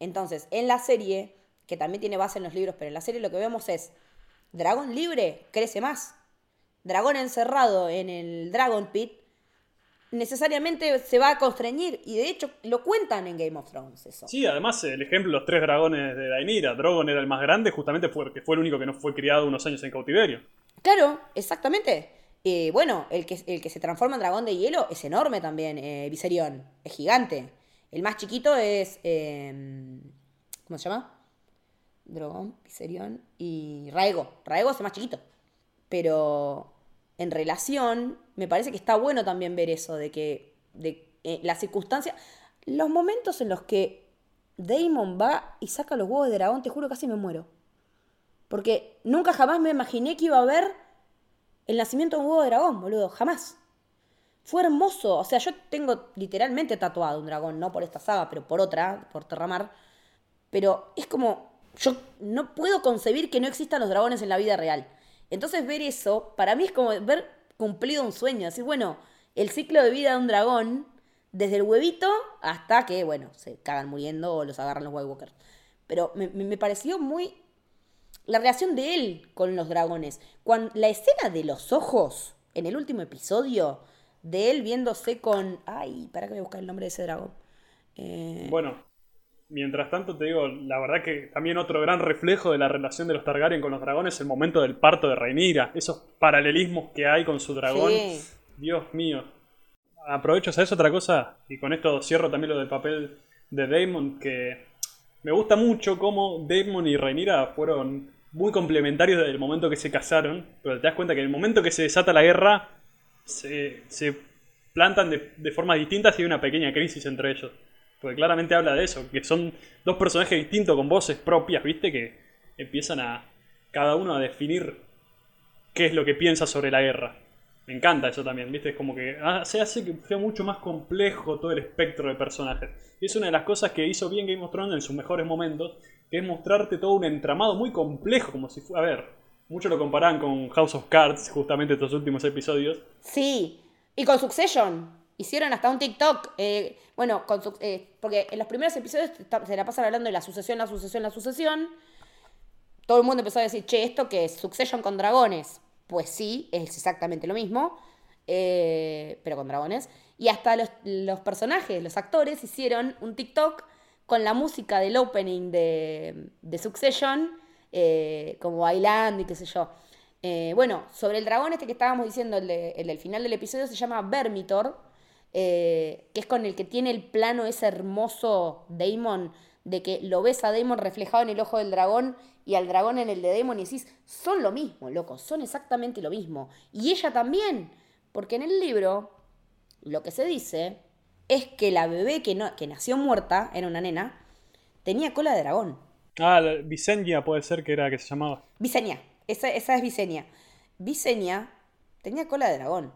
Entonces, en la serie, que también tiene base en los libros, pero en la serie lo que vemos es, dragón libre crece más. Dragón encerrado en el Dragon Pit necesariamente se va a constreñir. Y de hecho lo cuentan en Game of Thrones eso. Sí, además el ejemplo, los tres dragones de Daenerys. Drogon era el más grande justamente porque fue el único que no fue criado unos años en cautiverio. Claro, exactamente. Eh, bueno, el que, el que se transforma en dragón de hielo es enorme también, eh, Viserion. Es gigante. El más chiquito es... eh, ¿Cómo se llama? Dragón, Viserion y Raego. Raego es el más chiquito. Pero en relación, me parece que está bueno también ver eso, de que de, eh, las circunstancias, los momentos en los que Damon va y saca los huevos de dragón, te juro casi me muero. Porque nunca jamás me imaginé que iba a ver el nacimiento de un huevo de dragón, boludo, jamás. Fue hermoso, o sea, yo tengo literalmente tatuado un dragón, no por esta saga, pero por otra, por Terramar. Pero es como, yo no puedo concebir que no existan los dragones en la vida real. Entonces ver eso, para mí es como ver cumplido un sueño. Así, bueno, el ciclo de vida de un dragón, desde el huevito hasta que, bueno, se cagan muriendo o los agarran los White. Pero me, me- me pareció muy... La relación de él con los dragones. Cuando, la escena de los ojos, en el último episodio, de él viéndose con... Ay, para que voy a buscar el nombre de ese dragón. Eh, Bueno, mientras tanto te digo, la verdad que también otro gran reflejo de la relación de los Targaryen con los dragones es el momento del parto de Rhaenyra. Esos paralelismos que hay con su dragón. Sí. Dios mío. Aprovecho, ¿sabes otra cosa? Y con esto cierro también lo del papel de Daemon, que me gusta mucho cómo Daemon y Rhaenyra fueron muy complementarios desde el momento que se casaron, pero te das cuenta que en el momento que se desata la guerra, se, se plantan de, de formas distintas y hay una pequeña crisis entre ellos. Porque claramente habla de eso, que son dos personajes distintos con voces propias, ¿viste? Que empiezan a cada uno a definir qué es lo que piensa sobre la guerra. Me encanta eso también, ¿viste? Es como que se hace que sea mucho más complejo todo el espectro de personajes. Y es una de las cosas que hizo bien Game of Thrones en sus mejores momentos, que es mostrarte todo un entramado muy complejo, como si fuera... A ver, Muchos lo comparan con House of Cards, justamente estos últimos episodios. Sí, y con Succession. Hicieron hasta un TikTok. eh, bueno, con eh, porque en los primeros episodios se la pasan hablando de la sucesión, la sucesión, la sucesión. Todo el mundo empezó a decir, che, ¿esto qué es? Succession con dragones. Pues sí, es exactamente lo mismo, eh, pero con dragones. Y hasta los, los personajes, los actores, hicieron un TikTok con la música del opening de, de Succession, eh, como bailando y qué sé yo. Eh, bueno, sobre el dragón este que estábamos diciendo, el, el final del episodio, se llama Vermitor, eh, que es con el que tiene el plano ese hermoso Daemon, de que lo ves a Daemon reflejado en el ojo del dragón y al dragón en el de Daemon y decís, son lo mismo, loco, son exactamente lo mismo. Y ella también, porque en el libro lo que se dice es que la bebé que, no, que nació muerta, era una nena, tenía cola de dragón. Ah, la- Visenya puede ser que era que se llamaba. Visenya, esa, esa es Visenya. Visenya tenía cola de dragón.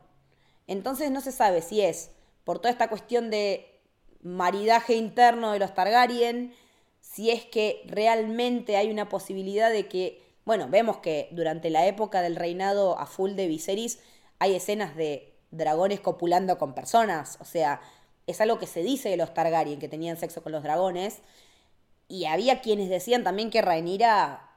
Entonces no se sabe si es por toda esta cuestión de maridaje interno de los Targaryen, si es que realmente hay una posibilidad de que, bueno, vemos que durante la época del reinado a full de Viserys hay escenas de dragones copulando con personas, o sea, es algo que se dice de los Targaryen, que tenían sexo con los dragones, y había quienes decían también que Rhaenyra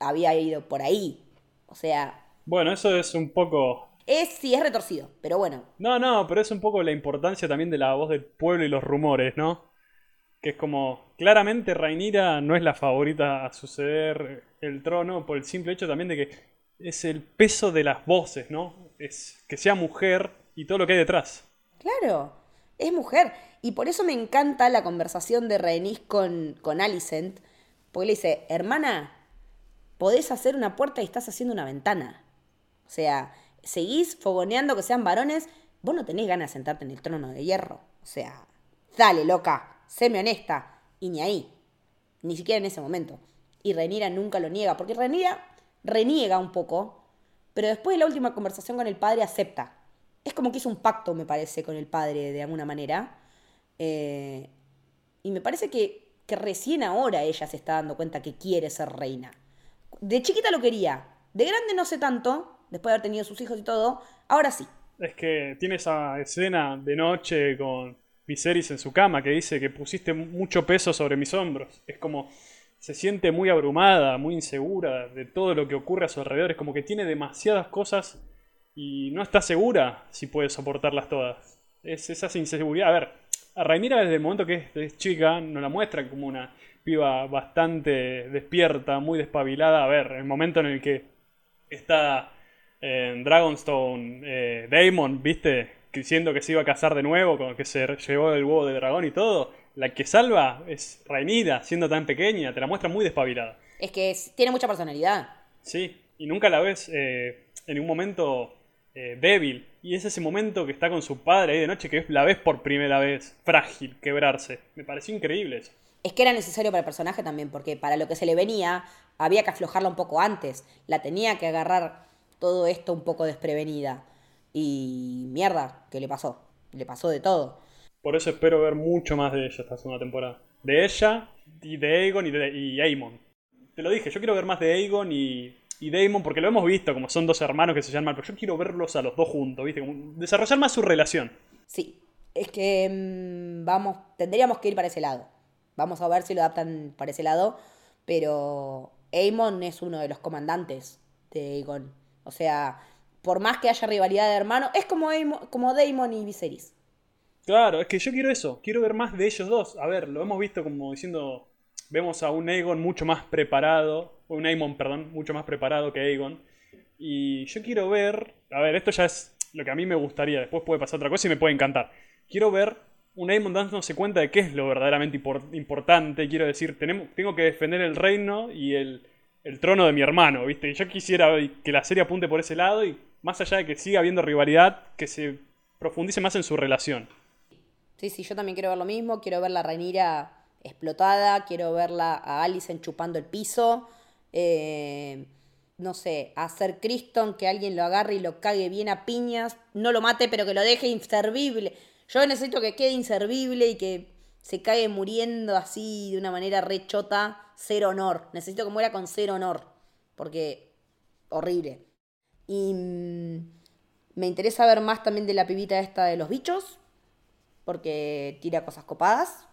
había ido por ahí. O sea, Bueno, eso es un poco... es sí es retorcido, pero bueno. No, no, pero es un poco la importancia también de la voz del pueblo y los rumores, ¿no? Que es como, claramente Rhaenyra no es la favorita a suceder el trono por el simple hecho también de que es el peso de las voces, ¿no? Es que sea mujer y todo lo que hay detrás. Claro, es mujer. Y por eso me encanta la conversación de Rhaenys con, con Alicent. Porque le dice, hermana, podés hacer una puerta y estás haciendo una ventana. O sea, seguís fogoneando que sean varones, vos no tenés ganas de sentarte en el trono de hierro. O sea, dale, loca, séme honesta. Y ni ahí. Ni siquiera en ese momento. Y Renira nunca lo niega, porque Renira reniega un poco, pero después de la última conversación con el padre acepta. Es como que hizo un pacto, me parece, con el padre de alguna manera. Eh, y me parece que, que recién ahora ella se está dando cuenta que quiere ser reina. De chiquita lo quería. De grande no sé tanto, después de haber tenido sus hijos y todo. Ahora sí. Es que tiene esa escena de noche con Viserys en su cama que dice que pusiste mucho peso sobre mis hombros. Es como se siente muy abrumada, muy insegura de todo lo que ocurre a su alrededor. Es como que tiene demasiadas cosas y no está segura si puede soportarlas todas. Es esa inseguridad. A ver, a desde el momento que es, chica nos la muestran como una piba bastante despierta, muy despabilada. A ver, el momento en el que está en Dragonstone eh, Daemon, ¿viste? Diciendo que se iba a casar de nuevo, con que se llevó el huevo de dragón y todo. La que salva es Rhaenyra, siendo tan pequeña, te la muestra muy despabilada. Es que es- tiene mucha personalidad. Sí, y nunca la ves eh, en un momento eh, débil. Y es ese momento que está con su padre ahí de noche que la ves por primera vez, frágil, quebrarse. Me pareció increíble eso. Es que era necesario para el personaje también, porque para lo que se le venía había que aflojarla un poco antes. La tenía que agarrar todo esto un poco desprevenida. Y mierda, ¿qué le pasó? Le pasó de todo. Por eso espero ver mucho más de ella esta segunda temporada. De ella, y de Aegon y de y Aemon. Te lo dije, yo quiero ver más de Aegon y, y Daemon porque lo hemos visto, como son dos hermanos que se llaman mal, pero yo quiero verlos a los dos juntos, ¿viste? Como desarrollar más su relación. Sí, es que mm, vamos, tendríamos que ir para ese lado. Vamos a ver si lo adaptan para ese lado, pero Aemon es uno de los comandantes de Aegon. O sea, por más que haya rivalidad de hermanos, es como, Aemon- como Daemon y Viserys. Claro, es que yo quiero eso, quiero ver más de ellos dos. A ver, lo hemos visto como diciendo, vemos a un Aegon mucho más preparado, un Aemon, perdón, mucho más preparado que Aegon. Y yo quiero ver, a ver, esto ya es lo que a mí me gustaría, después puede pasar otra cosa y me puede encantar. Quiero ver un Aemon dándose cuenta de qué es lo verdaderamente impor- importante, quiero decir, tenemos, tengo que defender el reino y el, el trono de mi hermano, ¿viste? Yo quisiera que la serie apunte por ese lado y más allá de que siga habiendo rivalidad, que se profundice más en su relación. Sí, sí, yo también quiero ver lo mismo. Quiero ver la Rhaenyra explotada. Quiero verla a Alicent chupando el piso. Eh, no sé, hacer Criston que alguien lo agarre y lo cague bien a piñas. No lo mate, pero que lo deje inservible. Yo necesito que quede inservible y que se cague muriendo así de una manera re chota. Cero honor. Necesito que muera con cero honor. Porque horrible. Y mm, me interesa ver más también de la pibita esta de los bichos, porque tira cosas copadas.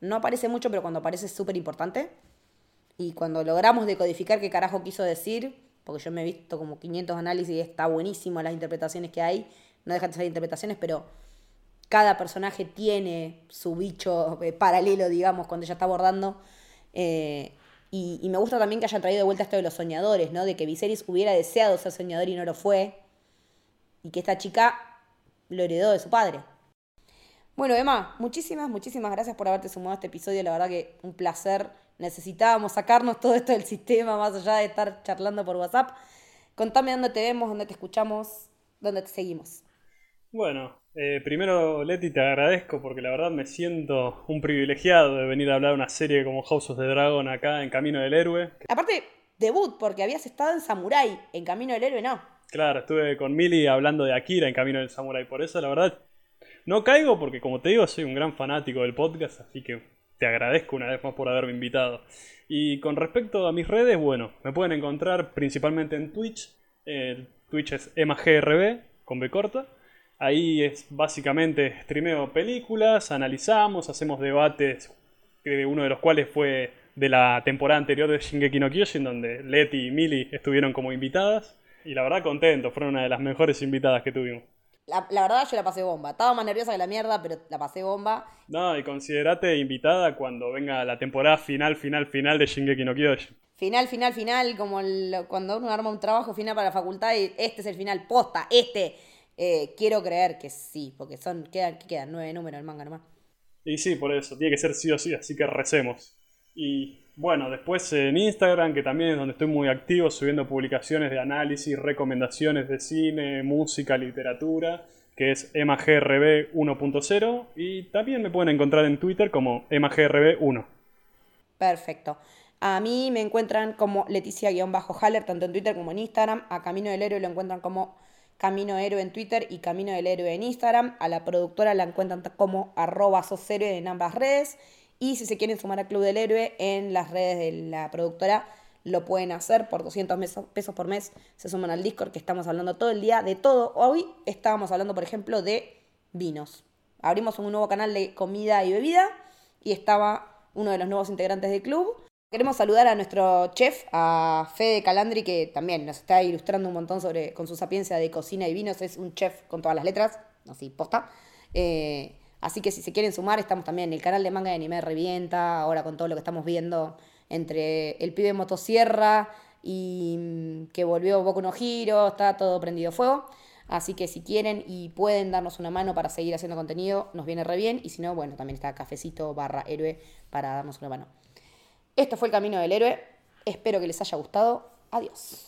No aparece mucho, pero cuando aparece es súper importante. Y cuando logramos decodificar qué carajo quiso decir, porque yo me he visto como 500 análisis y está buenísimo las interpretaciones que hay, no dejan de ser interpretaciones, pero cada personaje tiene su bicho eh, paralelo, digamos, cuando ella está abordando. Eh, y, y, me gusta también que hayan traído de vuelta esto de los soñadores, ¿no? De que Viserys hubiera deseado ser soñador y no lo fue. Y que esta chica lo heredó de su padre. Bueno, Emma, muchísimas, muchísimas gracias por haberte sumado a este episodio. La verdad que un placer. Necesitábamos sacarnos todo esto del sistema, más allá de estar charlando por WhatsApp. Contame dónde te vemos, dónde te escuchamos, dónde te seguimos. Bueno, eh, primero Leti te agradezco porque la verdad me siento un privilegiado de venir a hablar de una serie como House of the Dragon acá en Camino del Héroe. Aparte, debut, porque habías estado en Samurai, en Camino del Héroe no. Claro, estuve con Mili hablando de Akira en Camino del Samurai, por eso la verdad no caigo porque como te digo soy un gran fanático del podcast, así que te agradezco una vez más por haberme invitado. Y con respecto a mis redes, bueno, me pueden encontrar principalmente en Twitch. Twitch es emagrb con B corta. Ahí es básicamente streameo películas, analizamos, hacemos debates, uno de los cuales fue de la temporada anterior de Shingeki no Kyojin, donde Leti y Mili estuvieron como invitadas. Y la verdad contento, fueron una de las mejores invitadas que tuvimos. La, la, verdad yo la pasé bomba. Estaba más nerviosa que la mierda, pero la pasé bomba. No, y considerate invitada cuando venga la temporada final, final, final de Shingeki no Kyojin. Final, final, final, como el, cuando uno arma un trabajo final para la facultad y este es el final, posta, este. Eh, quiero creer que sí, porque son, quedan, quedan nueve números el manga nomás. Y sí, por eso, tiene que ser sí o sí, así que recemos. Y bueno, después en Instagram, que también es donde estoy muy activo, subiendo publicaciones de análisis, recomendaciones de cine, música, literatura, que es emagrb 1.0. Y también me pueden encontrar en Twitter como emagrb1. Perfecto. A mí me encuentran como Leticia-Haller, tanto en Twitter como en Instagram. A Camino del Héroe lo encuentran como Camino Héroe en Twitter y Camino del Héroe en Instagram. A la productora la encuentran como arroba en ambas redes. Y si se quieren sumar al Club del Héroe en las redes de la productora, lo pueden hacer por 200 pesos por mes. Se suman al Discord que estamos hablando todo el día de todo. Hoy estábamos hablando, por ejemplo, de vinos. Abrimos un nuevo canal de comida y bebida y estaba uno de los nuevos integrantes del club. Queremos saludar a nuestro chef, a Fede Calandri, que también nos está ilustrando un montón sobre, con su sapiencia de cocina y vinos. Es un chef con todas las letras, así posta. Eh, Así que si se quieren sumar, estamos también en el canal de manga de anime Revienta, ahora con todo lo que estamos viendo entre el pibe motosierra y mm, que volvió Boku no Hiro, está todo prendido fuego. Así que si quieren y pueden darnos una mano para seguir haciendo contenido, nos viene re bien. Y si no, bueno, también está cafecito barra héroe para darnos una mano. Esto fue el camino del héroe. Espero que les haya gustado. Adiós.